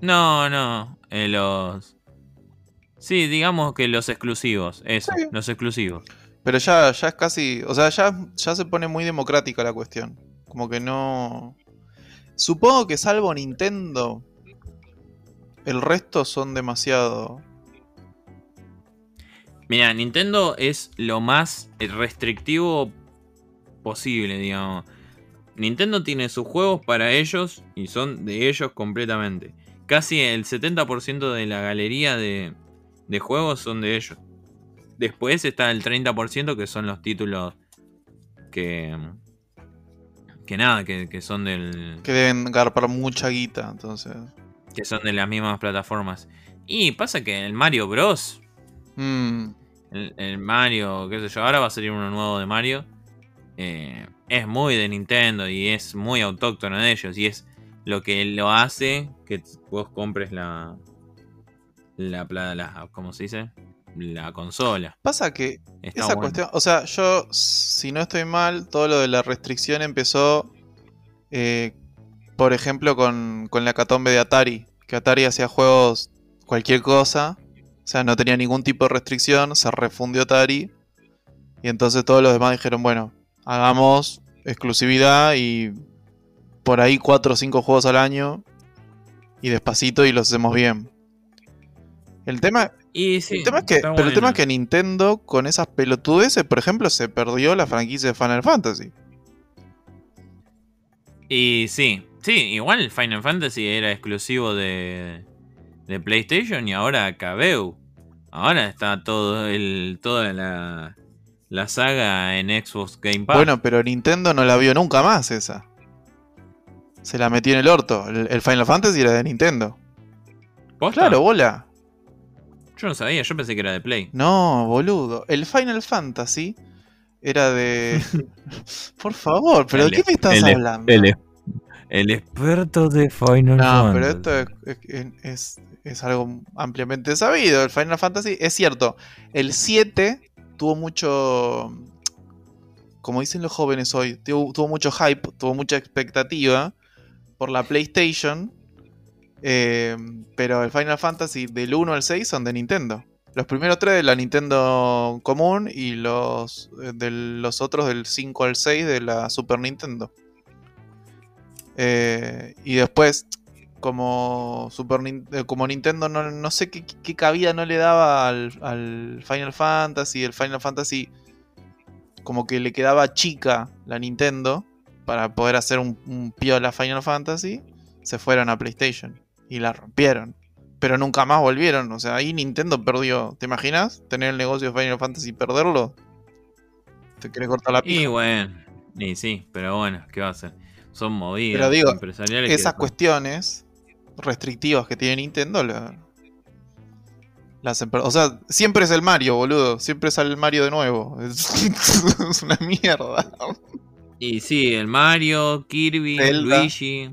No, no. eh, los. Sí, digamos que los exclusivos. Eso, Sí. los exclusivos. Pero ya, ya es casi. O sea, ya, ya se pone muy democrática la cuestión. Como que no. Supongo que salvo Nintendo. El resto son demasiado. Mira, Nintendo es lo más restrictivo posible, digamos. Nintendo tiene sus juegos para ellos y son de ellos completamente. Casi el 70% de la galería de, de juegos son de ellos. Después está el 30% que son los títulos que... Que nada, que, que son del... Que deben garpar mucha guita. Entonces. Que son de las mismas plataformas. Y pasa que el Mario Bros. Mm, El, el Mario, qué sé yo, ahora va a salir uno nuevo de Mario. eh, es muy de Nintendo y es muy autóctono de ellos. Y es lo que lo hace que vos compres la. La, pla- la ¿Cómo se dice? La consola. Pasa que Está esa bueno. cuestión. O sea, yo, si no estoy mal, todo lo de la restricción empezó. eh, por ejemplo, con, con la catombe de Atari. Que Atari hacía juegos cualquier cosa. O sea, no tenía ningún tipo de restricción. Se refundió Atari. Y entonces todos los demás dijeron, bueno, hagamos exclusividad y por ahí 4 o 5 juegos al año. Y despacito y los hacemos bien. El tema, Y sí, el tema es que, pero el tema es que Nintendo con esas pelotudeces, por ejemplo, se perdió la franquicia de Final Fantasy. Y sí, sí, igual Final Fantasy era exclusivo de, de PlayStation y ahora Kabeu. Ahora está todo el, toda la, la saga en Xbox Game Pass. Bueno, pero Nintendo no la vio nunca más esa. Se la metió en el orto. El, el Final Fantasy era de Nintendo. ¿Posta? Claro, bola. Yo no sabía, yo pensé que era de Play. No, boludo. El Final Fantasy era de. Por favor, ¿pero de El- qué me estás el- hablando? El, el experto de Final No, Fantasy. pero esto es, es- es- es algo ampliamente sabido. El Final Fantasy, es cierto, el 7 tuvo mucho, como dicen los jóvenes hoy, tuvo, tuvo mucho hype, tuvo mucha expectativa por la PlayStation. eh, pero el Final Fantasy del 1 al 6 son de Nintendo. Los primeros tres de la Nintendo común y los, eh, de los otros del 5 al 6 de la Super Nintendo. Eh, y después, como Super eh, como Nintendo no, no sé qué, cabida no le daba al, al Final Fantasy, el Final Fantasy como que le quedaba chica la Nintendo para poder hacer un, un piola Final Fantasy, se fueron a PlayStation y la rompieron. Pero nunca más volvieron, o sea, ahí Nintendo perdió. ¿Te imaginas tener el negocio de Final Fantasy y perderlo? ¿Te querés cortar la pija? Y bueno, y sí, pero bueno, ¿qué va a hacer? Son movidas Pero digo, empresariales. esas cuestiones restrictivas que tiene Nintendo la- las o sea siempre es el Mario boludo siempre sale el Mario de nuevo es, es una mierda Y sí, el Mario, Kirby, Zelda. Luigi,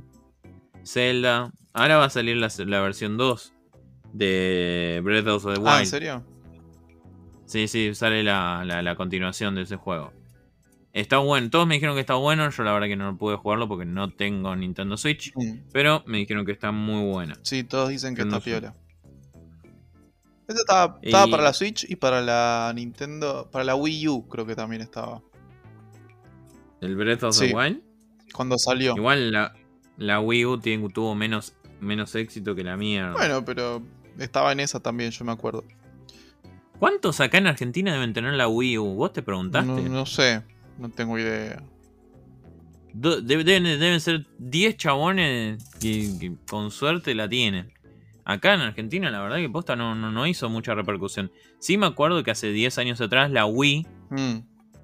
Zelda. Ahora va a salir la, la versión 2 de Breath of the Wild. ah en serio Sí, sí, sale la, la- la continuación de ese juego. Está bueno, todos me dijeron que está bueno, yo la verdad que no pude jugarlo porque no tengo Nintendo Switch, Mm, pero me dijeron que está muy buena. sí todos dicen que está piola este estaba, estaba Y- para la Switch y para la Nintendo para la Wii U creo que también estaba El Breath of Sí. the Wild. cuando salió Igual la, la Wii U tiene- tuvo menos, menos éxito que la mía. bueno pero estaba en esa también yo me acuerdo ¿Cuántos acá en Argentina deben tener la Wii U? ¿Vos te preguntaste? no, no sé no tengo idea Do- deben, deben ser 10 chabones que, que con suerte la tienen. Acá en Argentina, la verdad que posta no, no, no hizo mucha repercusión. Sí me acuerdo que hace 10 años atrás la Wii Mm,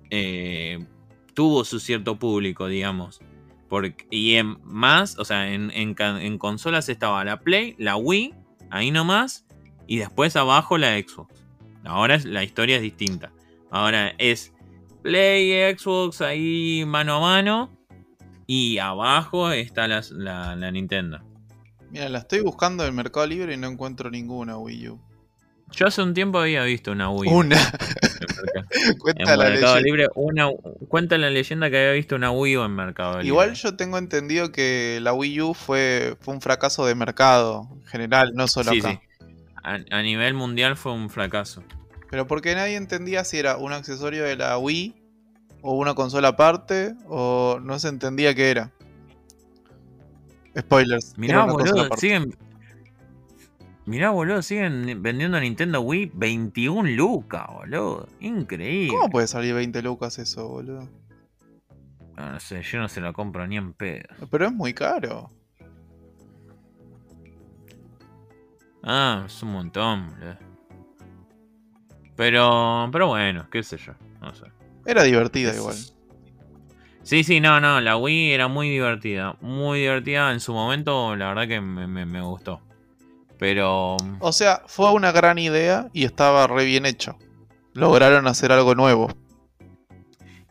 eh, tuvo su cierto público, digamos. Porque, y en más, o sea, en, en ca- en consolas estaba la Play, la Wii, ahí nomás, y después abajo la Xbox. Ahora la historia es distinta. Ahora es Play, Xbox ahí mano a mano, y abajo está la Nintendo. Mira, la estoy buscando en Mercado Libre y no encuentro ninguna Wii U. Yo hace un tiempo había visto una Wii. Una. En Cuenta la Mercado leyenda. Libre, una, cuenta la leyenda que había visto una Wii U en Mercado Libre. Igual yo tengo entendido que la Wii U fue, fue un fracaso de mercado en general, no solo Sí, acá. sí. A, a nivel mundial fue un fracaso. Pero porque nadie entendía si era un accesorio de la Wii o una consola aparte o no se entendía qué era. Spoilers. Mirá, boludo, siguen. Mirá, boludo, siguen vendiendo Nintendo Wii 21 lucas, boludo. Increíble. ¿Cómo puede salir 20 lucas eso, boludo? No, no sé, yo no se la compro ni en pedo. Pero es muy caro. Ah, es un montón, boludo. Pero, pero bueno, qué sé yo, no sé. Era divertida Es- igual. Sí, sí, no, no, la Wii era muy divertida. Muy divertida en su momento, la verdad que me, me- me gustó. Pero... O sea, fue una gran idea y estaba re bien hecho. Lograron hacer algo nuevo.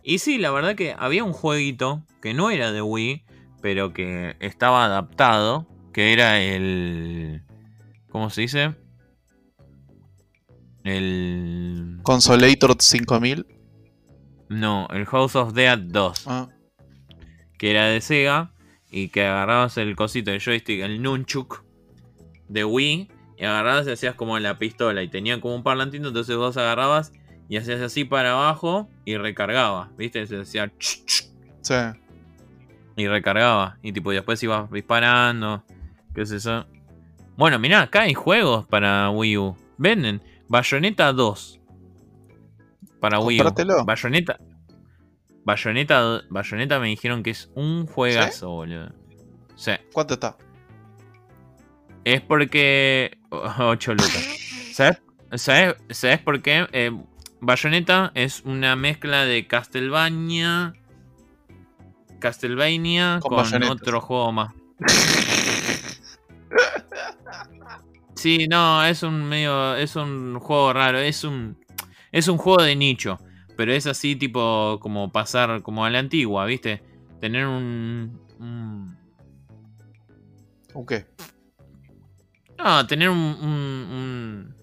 Y sí, la verdad que había un jueguito que no era de Wii, pero que estaba adaptado, que era el... ¿Cómo se dice? El... Consolator 5000. No, el House of Dead 2. Ah, que era de Sega y que agarrabas el cosito de joystick, el nunchuk de Wii, y agarrabas y hacías como la pistola y tenía como un parlantito, entonces vos agarrabas y hacías así para abajo y recargaba, ¿viste? Se hacía sí. y recargaba y tipo y después ibas disparando, qué es eso. Bueno, mirá, acá hay juegos para Wii U. Venden Bayonetta 2 para Wii U. Bayonetta Bayonetta Bayonetta me dijeron que es un juegazo, boludo. Sí. ¿Cuánto está? Es porque. 8 lucas. ¿Sabes? ¿Sabes, ¿Sabes por qué? Eh, Bayonetta es una mezcla de Castlevania. Castlevania Con otro juego más. Sí, no, es un medio. Es un juego raro. Es un. Es un juego de nicho. Pero es así, tipo. Como pasar como a la antigua, ¿viste? Tener un. un- ¿O qué? No, tener un, un, un-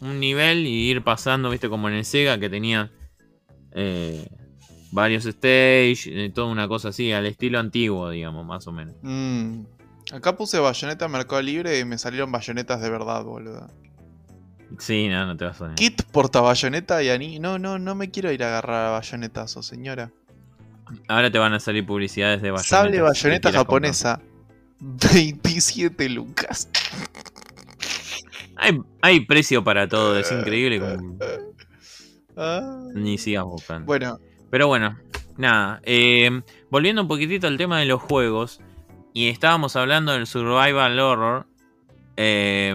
un nivel y ir pasando, viste, como en el Sega que tenía eh, varios stage, eh, toda una cosa así, al estilo antiguo, digamos, más o menos. Mm. Acá puse bayoneta Mercado Libre y me salieron bayonetas de verdad, boludo. Sí, no, no te vas a soñar. Kit porta bayoneta y Ani. No, no, no me quiero ir a agarrar a bayonetazo, señora. Ahora te van a salir publicidades de bayoneta. Sable bayoneta japonesa. 27 lucas. Hay, hay precio para todo, es increíble. como-. Ni sigas buscando. Bueno, Pero bueno, nada. eh, volviendo un poquitito al tema de los juegos. Y estábamos hablando del Survival Horror. eh,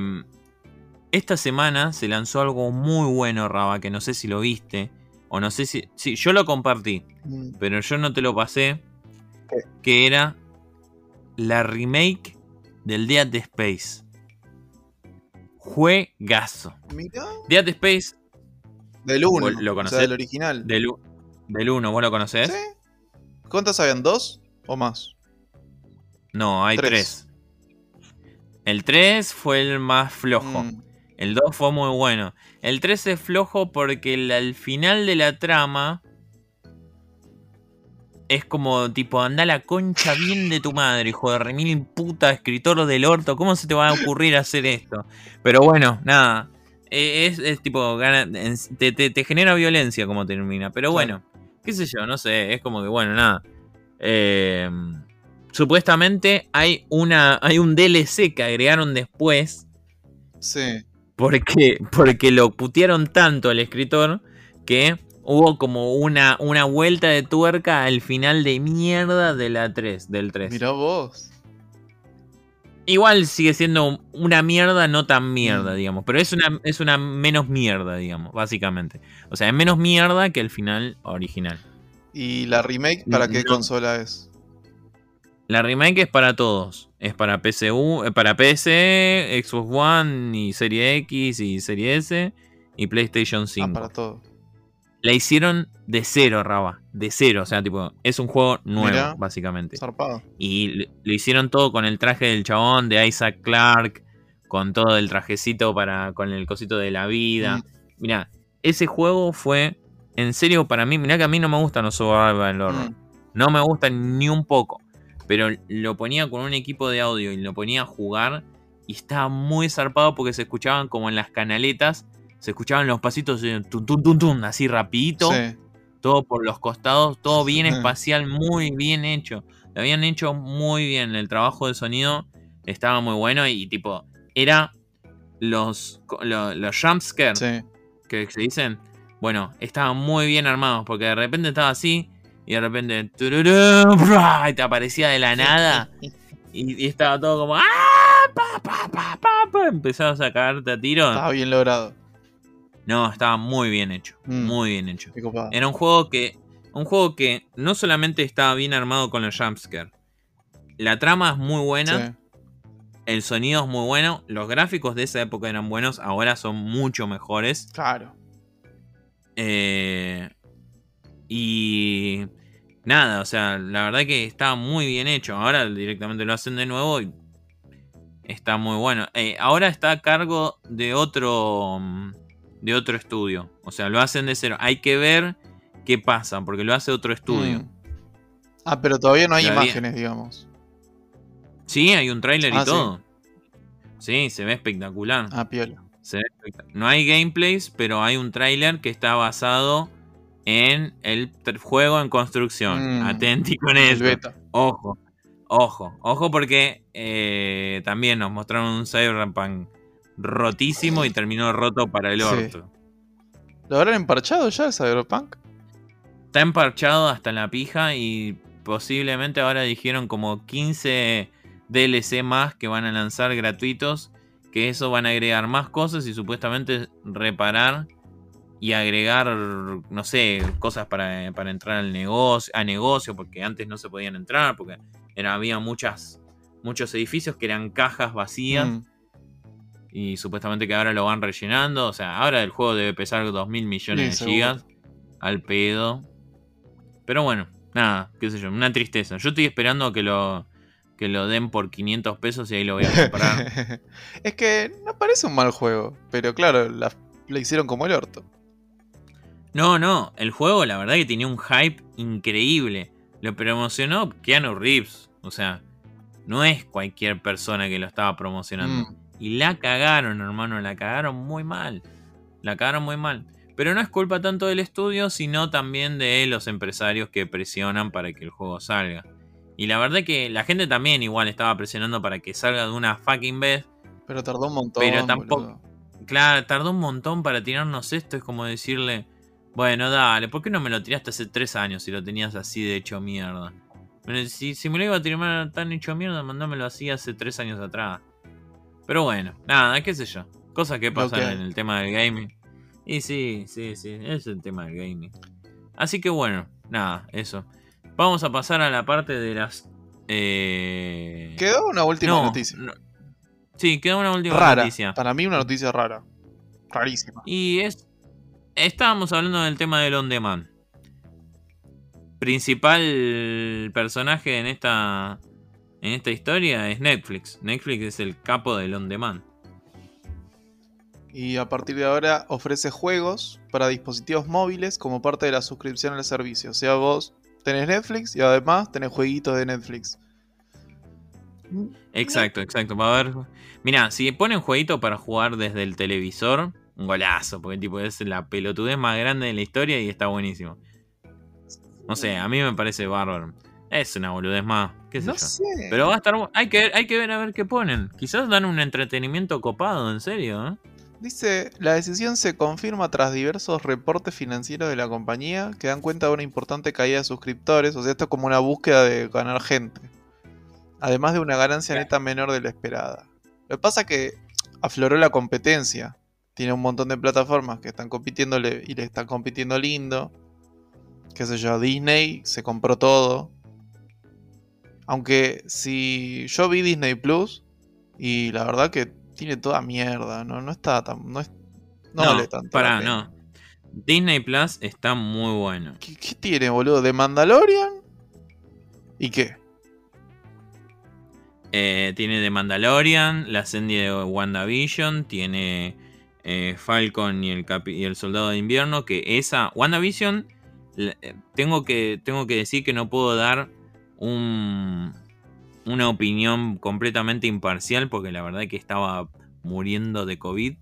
esta semana se lanzó algo muy bueno, Raba, que no sé si lo viste. O no sé si. Sí, yo lo compartí, mm, pero yo no te lo pasé. ¿Qué? Que era la remake del Dead Space. Juegazo. mirá. Dead Space Del 1. ¿Vos lo o sea, del original. del, u- del 1, ¿vos lo conocés? ¿Sí? ¿Cuántos habían? ¿Dos o más? No, hay Tres. tres. El 3 fue el más flojo. Mm, El 2 fue muy bueno. El 3 es flojo porque el- al final de la trama es como tipo, anda la concha bien de tu madre, hijo de remil puta, escritor del orto. ¿Cómo se te va a ocurrir hacer esto? Pero bueno, nada. Eh, Es, es tipo, gana- te, te- te genera violencia como termina. Pero bueno, qué sé yo, no sé. Es como que, bueno, nada. Eh, supuestamente hay, una, hay un DLC que agregaron después sí. porque, porque lo putearon tanto al escritor que hubo como una, una vuelta de tuerca al final de mierda de la 3, del 3. Mirá vos. Igual sigue siendo una mierda, no tan mierda, Mm. digamos. Pero es una, es una menos mierda, digamos, básicamente. O sea, es menos mierda que el final original. ¿Y la remake para qué No. consola es? La remake es para todos. Es para PCU, eh, para PC, Xbox One y Serie X y Serie S y PlayStation 5. Ah, para todo. La hicieron de cero, Raba. De cero. O sea, tipo, es un juego nuevo, Mirá. básicamente. Zarpado. Y lo hicieron todo con el traje del chabón, de Isaac Clarke, con todo el trajecito para con el cosito de la vida. Mm. Mira, ese juego fue en serio para mí, mirá que a mí no me gustan los survival horror. Mm. No me gustan ni un poco. Pero lo ponía con un equipo de audio y lo ponía a jugar. Y estaba muy zarpado porque se escuchaban como en las canaletas. Se escuchaban los pasitos de tun, tun, tun, tun, así rapidito. Sí. Todo por los costados. Todo bien espacial, muy bien hecho. Lo habían hecho muy bien. El trabajo de sonido estaba muy bueno. Y tipo, era los, los, los jumpscares Sí. que se dicen, bueno, estaban muy bien armados, porque de repente estaba así, y de repente, y te aparecía de la nada, y, y estaba todo como, ¡ah! Pa, pa, pa, pa, pa", empezabas a cagarte a tiro. Estaba bien logrado. No, estaba muy bien hecho, Mm. muy bien hecho. Era un juego que, un juego que no solamente estaba bien armado con los jumpscares, la trama es muy buena, Sí. el sonido es muy bueno, los gráficos de esa época eran buenos, ahora son mucho mejores. Claro. Eh, y nada, o sea, la verdad que está muy bien hecho. Ahora directamente lo hacen de nuevo y está muy bueno. Eh, ahora está a cargo de otro mm, de otro estudio. O sea, lo hacen de cero. Hay que ver qué pasa, porque lo hace otro estudio. Mm. Ah, pero todavía no hay Todavía- imágenes, digamos. Sí, hay un tráiler y Ah, todo. Sí, se ve espectacular. Ah, piola. Se ve espectac- No hay gameplays, pero hay un tráiler que está basado en el juego en construcción. Mm. Atenti con El eso. Ojo, ojo, ojo porque eh, también nos mostraron un Cyberpunk rotísimo y terminó roto para el Sí. orto. ¿Lo habrán emparchado ya el Cyberpunk? Está emparchado hasta la pija y posiblemente ahora dijeron como 15 DLC más que van a lanzar gratuitos. Que eso van a agregar más cosas y supuestamente reparar y agregar, no sé, cosas para, para entrar al negocio, a negocio, porque antes no se podían entrar, porque era, había muchas, muchos edificios que eran cajas vacías Mm. Y supuestamente que ahora lo van rellenando. O sea, ahora el juego debe pesar 2 mil millones Sí, de gigas al pedo. Pero bueno, nada, qué sé yo, una tristeza. Yo estoy esperando a que lo, que lo den por 500 pesos y ahí lo voy a comprar. es que no parece un mal juego, pero claro, la, la hicieron como el orto. no, no, el juego la verdad que tenía un hype increíble. Lo promocionó Keanu Reeves. O sea, no es cualquier persona que lo estaba promocionando. Mm. Y la cagaron, hermano, la cagaron muy mal. La cagaron muy mal. Pero no es culpa tanto del estudio, sino también de los empresarios que presionan para que el juego salga. Y la verdad que la gente también igual estaba presionando para que salga de una fucking vez. Pero tardó un montón. Pero tampoco- boludo. Claro, tardó un montón para tirarnos esto. Es como decirle, bueno, dale, ¿por qué no me lo tiraste hace tres años si lo tenías así de hecho mierda? Si, si me lo iba a tirar tan hecho mierda, mandámelo así hace tres años atrás. Pero bueno, nada, qué sé yo. Cosas que pasan en el tema del gaming. Y sí, sí, sí, es el tema del gaming. Así que bueno, nada, eso. Vamos a pasar a la parte de las... Eh... Quedó una última no, noticia. no. Sí, quedó una última Rara. noticia. Para mí una noticia rara. Rarísima. Y es. Estábamos hablando del tema del on demand. Principal personaje en esta. En esta historia es Netflix. Netflix es el capo del on demand. Y a partir de ahora ofrece juegos para dispositivos móviles como parte de la suscripción al servicio. O sea, vos tenés Netflix y además tenés jueguitos de Netflix. Exacto, exacto. Va a haber. Mira, si ponen jueguito para jugar desde el televisor, un golazo. Porque tipo es la pelotudez más grande de la historia y está buenísimo. No sé, a mí me parece bárbaro. Es una boludez más. ¿Qué sé No yo? sé. Pero va a estar. Hay que, hay que ver a ver qué ponen. Quizás dan un entretenimiento copado, en serio, ¿eh? Dice, la decisión se confirma tras diversos reportes financieros de la compañía que dan cuenta de una importante caída de suscriptores. O sea, esto es como una búsqueda de ganar gente. Además de una ganancia neta menor de la esperada. Lo que pasa es que afloró la competencia. Tiene un montón de plataformas que están compitiéndole y le están compitiendo lindo. Qué sé yo, Disney se compró todo. Aunque si yo vi Disney Plus y la verdad que tiene toda mierda, no, no está tan. No, es, no, vale tanto. Pará, no. Disney Plus está muy bueno. ¿Qué, qué tiene, boludo? ¿De Mandalorian? ¿Y qué? Eh, tiene The Mandalorian, la serie de WandaVision, tiene eh, Falcon y el, y el Soldado de Invierno, que esa WandaVision eh, tengo que, tengo que decir que no puedo dar un, una opinión completamente imparcial porque la verdad que estaba muriendo de COVID,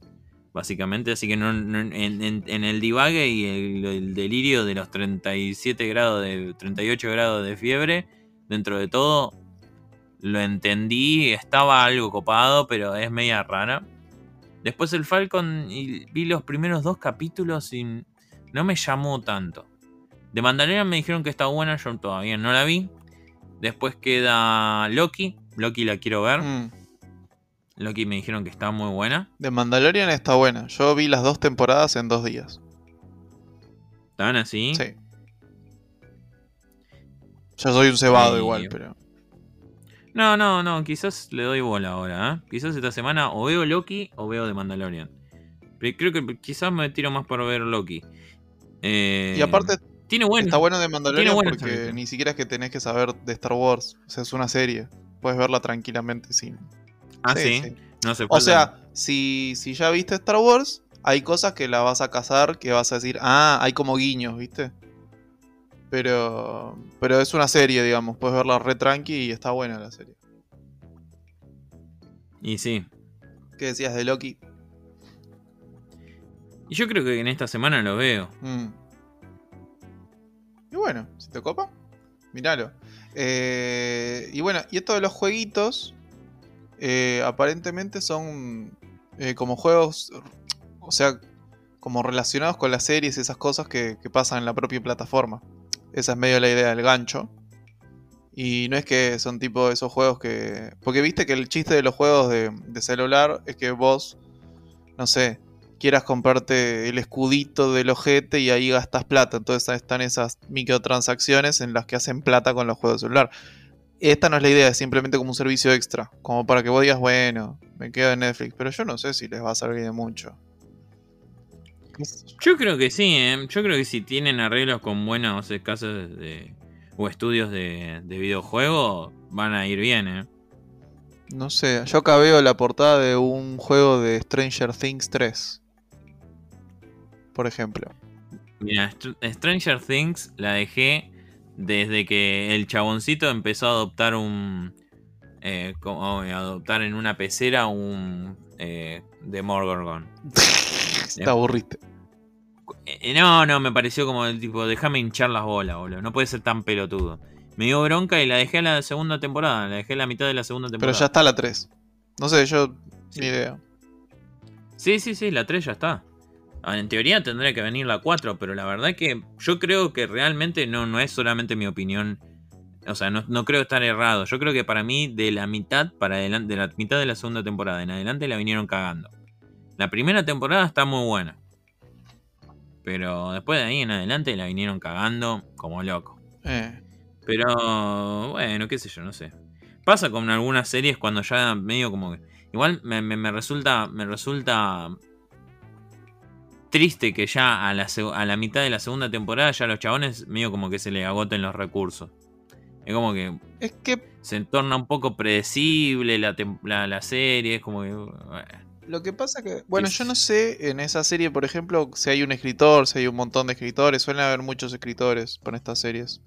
básicamente, así que en, el divague y el, delirio de los 37 grados de 38 grados de fiebre, dentro de todo lo entendí, estaba algo copado, pero es media rara. Después el Falcon vi los primeros dos capítulos y no me llamó tanto. De Mandalorian me dijeron que está buena, yo todavía no la vi. Después queda Loki. Loki la quiero ver. Mm. Loki me dijeron que está muy buena. De Mandalorian está buena. Yo vi las dos temporadas en dos días. ¿Están así? Sí. Yo soy un cebado igual, pero. No, no, no. Quizás le doy bola ahora. ¿eh? Quizás esta semana o veo Loki o veo de Mandalorian. Pero creo que quizás me tiro más por ver Loki. Eh... Y aparte Está bueno de Mandalorian porque ni siquiera es que tenés que saber de Star Wars. O sea, es una serie. Puedes verla tranquilamente sin. Ah, sí. No o sea, si, si ya viste Star Wars, hay cosas que la vas a cazar que vas a decir, ah, hay como guiños, ¿viste? Pero. Pero es una serie, digamos. Puedes verla re tranqui y está buena la serie. Y sí. ¿Qué decías de Loki? Y yo creo que en esta semana lo veo. Mm. Y bueno, si te copa, míralo. Eh, y bueno, y esto de los jueguitos, eh, aparentemente son eh, como juegos, o sea, como relacionados con las series, y esas cosas que, pasan en la propia plataforma. Esa es medio la idea del gancho. Y no es que son tipo esos juegos que... Porque viste que el chiste de los juegos de, de celular es que vos, no sé, quieras comprarte el escudito del ojete y ahí gastas plata. Entonces están esas microtransacciones en las que hacen plata con los juegos de celular. Esta no es la idea, es simplemente como un servicio extra. Como para que vos digas, bueno, me quedo en Netflix. Pero yo no sé si les va a servir de mucho. Yo creo que sí, ¿eh? yo creo que si tienen arreglos con buenos casas de, o estudios de, de videojuegos, van a ir bien. ¿eh? No sé, yo acá veo la portada de un juego de Stranger Things 3 por ejemplo. Mira, Stranger Things la dejé desde que el chaboncito empezó a adoptar un. Eh, como, adoptar en una pecera un. Eh, de Morgorgon. Te aburriste. Eh, no, no, me pareció como el tipo, déjame hinchar las bolas, boludo. No puede ser tan pelotudo. Me dio bronca y la dejé a la segunda temporada. La dejé a la mitad de la segunda temporada. Pero ya está la 3. No sé, yo. Ni idea. Sí, sí, sí, la 3 ya está. Ah, en teoría tendría que venir la 4, pero la verdad que yo creo que realmente no, no es solamente mi opinión. O sea, no, creo estar errado. Yo creo que para mí, de la mitad para adelante, de la mitad de la segunda temporada en adelante la vinieron cagando. La primera temporada está muy buena. Pero después de ahí en adelante la vinieron cagando como loco. Eh. Pero bueno, qué sé yo, no sé. Pasa con algunas series cuando ya medio como que. Igual me, me resulta. Me resulta triste que ya a la, a la, mitad de la segunda temporada ya los chabones medio como que se le agoten los recursos. Es como que, es que se torna un poco predecible la, la, serie, es como que... Lo que pasa que, bueno, yo no sé en esa serie, por ejemplo, si hay un escritor, si hay un montón de escritores, suelen haber muchos escritores con estas series.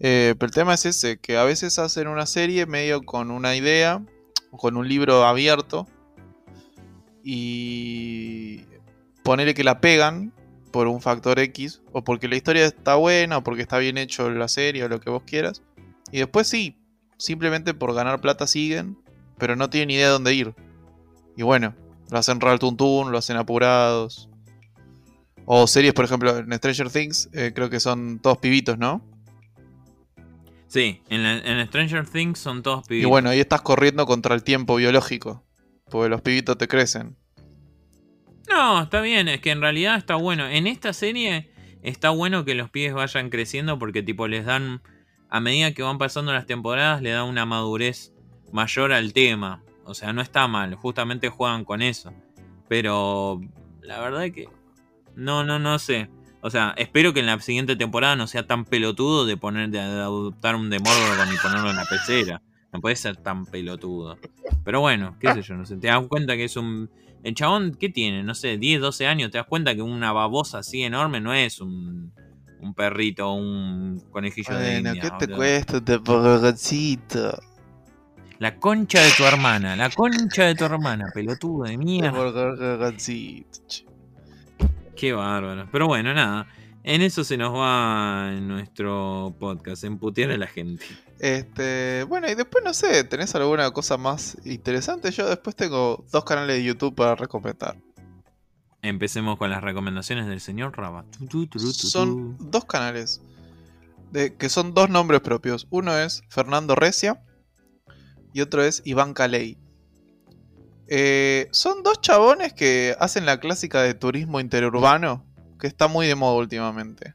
Eh, pero el tema es ese, que a veces hacen una serie medio con una idea, o con un libro abierto, y ponerle que la pegan por un factor X, o porque la historia está buena, o porque está bien hecho la serie, o lo que vos quieras. Y después sí, simplemente por ganar plata siguen, pero no tienen idea de dónde ir. Y bueno, lo hacen real tuntún, lo hacen apurados. O series, por ejemplo, en Stranger Things, eh, creo que son todos pibitos, ¿no? Sí, en, en, Stranger Things son todos pibitos. Y bueno, ahí estás corriendo contra el tiempo biológico, porque los pibitos te crecen. No, está bien, es que en realidad está bueno. En esta serie está bueno que los pibes vayan creciendo porque tipo les dan, a medida que van pasando las temporadas, le dan una madurez mayor al tema. O sea, no está mal, justamente juegan con eso. Pero la verdad es que no, no, no sé. O sea, espero que en la siguiente temporada no sea tan pelotudo de poner, de adoptar un Demogorgon y ponerlo en la pecera. No puede ser tan pelotudo. Pero bueno, qué sé yo, no sé. Te das cuenta que es un. El chabón, ¿qué tiene? No sé, 10, 12 años. Te das cuenta que una babosa así enorme no es un, un perrito o un conejillo de Bueno, India, ¿qué te cuesta este borrachito? La concha de tu hermana, la concha de tu hermana, pelotudo de mierda. Borrachito, che. Qué bárbaro. Pero bueno, nada. En eso se nos va nuestro podcast, en putear a la gente. Este, bueno, y después no sé, ¿tenés alguna cosa más interesante? Yo después tengo dos canales de YouTube para recomendar. Empecemos con las recomendaciones del señor tu. Son dos canales de, que son dos nombres propios. Uno es Fernando Recia y otro es Iván Caley. Eh, son dos chabones que hacen la clásica de turismo interurbano, que está muy de moda últimamente.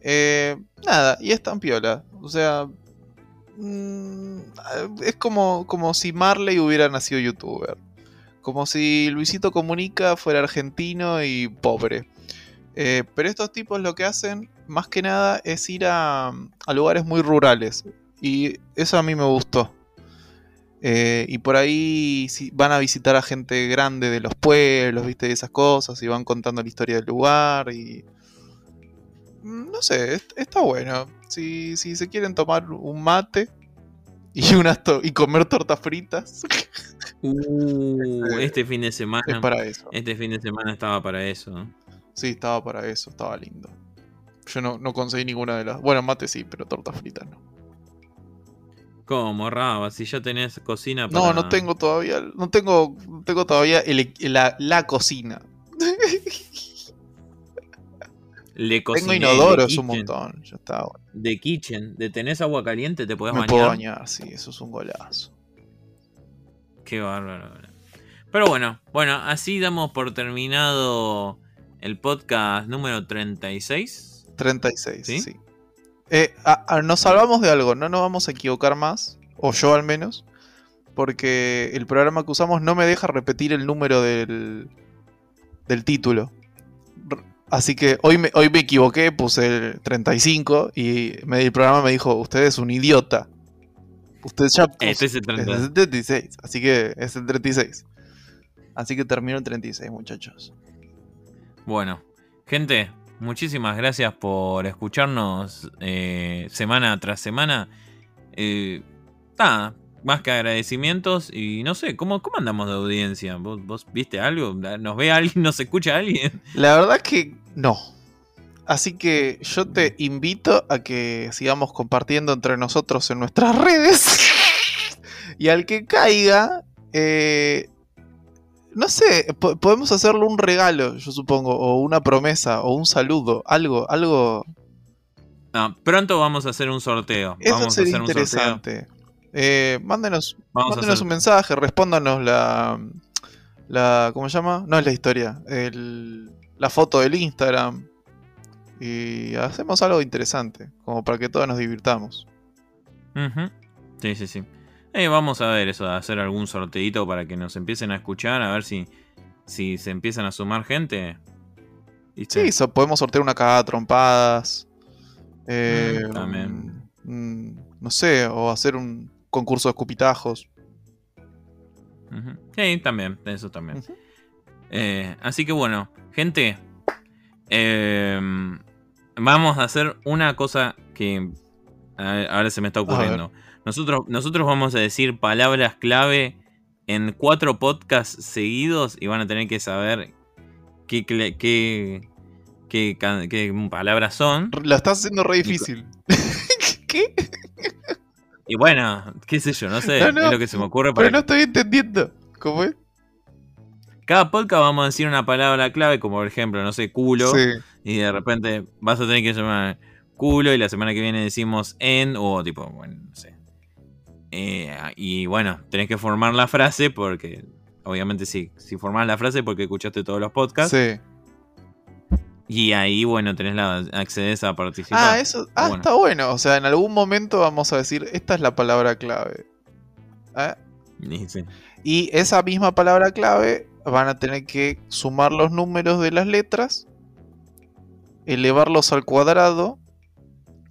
Eh, nada, y es tan piola. O sea, mm, es como, como si Marley hubiera nacido youtuber. Como si Luisito Comunica fuera argentino y pobre. Eh, pero estos tipos lo que hacen, más que nada, es ir a, a lugares muy rurales. Y eso a mí me gustó. Eh, y por ahí si- van a visitar a gente grande de los pueblos, viste, esas cosas, y van contando la historia del lugar. Y. No sé, est- está bueno. Si, si se quieren tomar un mate y, unas to- y comer tortas fritas, Uh, este fin de es semana. para eso. Este fin de semana estaba para eso. Sí, estaba para eso, estaba lindo. Yo no, no conseguí ninguna de las. Bueno, mate sí, pero tortas fritas no. ¿Cómo, Raba? Si ya tenés cocina para... No, no tengo todavía. No tengo. tengo todavía el la, la cocina. Le tengo cociné, inodoros de un kitchen, montón. Ya está. bueno. De kitchen. ¿De tenés agua caliente? ¿Te podés Me bañar? puedo bañar, sí, eso es un golazo. Qué bárbaro. Pero bueno, bueno, así damos por terminado el podcast número 36. 36, ¿Sí? sí. Eh, a- a- nos salvamos de algo, no nos vamos a equivocar más, o yo al menos, porque el programa que usamos no me deja repetir el número del, del título. Así que hoy me, hoy me equivoqué, puse el 35 y me- el programa me dijo, usted es un idiota. Usted ya puso- Este es el es 36. el 36, así que es el 36. Así que termino el 36, muchachos. Bueno, gente, muchísimas gracias por escucharnos eh, semana tras semana. Eh, nada, más que agradecimientos y no sé, ¿cómo, cómo andamos de audiencia? ¿Vos, vos viste algo? ¿Nos ve alguien? ¿Nos escucha alguien? La verdad que no. Así que yo te invito a que sigamos compartiendo entre nosotros en nuestras redes. y al que caiga, eh, no sé, po- podemos hacerle un regalo, yo supongo, o una promesa, o un saludo, algo, algo. No, pronto vamos a hacer un sorteo. Eso vamos a hacer un sorteo. Eh, mándenos, Vamos a mándenos hacer- un mensaje, respóndanos la, la. ¿Cómo se llama? No es la historia. el- la foto del Instagram. Y hacemos algo interesante, como para que todos nos divirtamos. Sí, sí, sí. Eh, vamos a ver eso, de hacer algún sorteito para que nos empiecen a escuchar, a ver si, si se empiezan a sumar gente. ¿Viste? Sí, so- podemos sortear una cagada a trompadas. eh, Mm, también. mm, no sé, o hacer un concurso de escupitajos. Sí, también, eso también. Eh, así que bueno, gente, eh, vamos a hacer una cosa que ahora se me está ocurriendo. Nosotros, nosotros vamos a decir palabras clave en cuatro podcasts seguidos y van a tener que saber qué, qué, qué qué palabras son. La estás haciendo re difícil. ¿Qué? Y bueno, qué sé yo, no sé, No, no, es lo que se me ocurre para Pero no estoy entendiendo. ¿Cómo es? Cada podcast vamos a decir una palabra clave, como por ejemplo, no sé, culo. Sí. Y de repente vas a tener que llamar culo y la semana que viene decimos en o tipo, bueno, no sé. Eh, y bueno, tenés que formar la frase porque, obviamente sí, si formás la frase porque escuchaste todos los podcasts. Sí. Y ahí, bueno, tenés la accedes a participar. Ah, eso. Ah, Bueno. está bueno. O sea, en algún momento vamos a decir, esta es la palabra clave. ¿Eh? Y sí. Y esa misma palabra clave van a tener que sumar los números de las letras, elevarlos al cuadrado,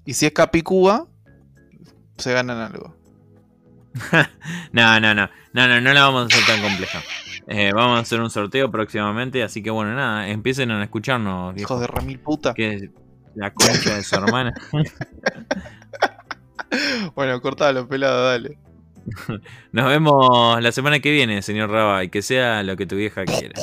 y si es capicúa, se ganan algo. no, no, no, no, no, no la vamos a hacer tan compleja. Eh, vamos a hacer un sorteo próximamente, así que bueno, nada, empiecen a escucharnos. Hijos viejo, de remil puta. Que es la concha de su hermana. Bueno, cortalo, pelado, dale. Nos vemos la semana que viene, señor Raba, y que sea lo que tu vieja quiera.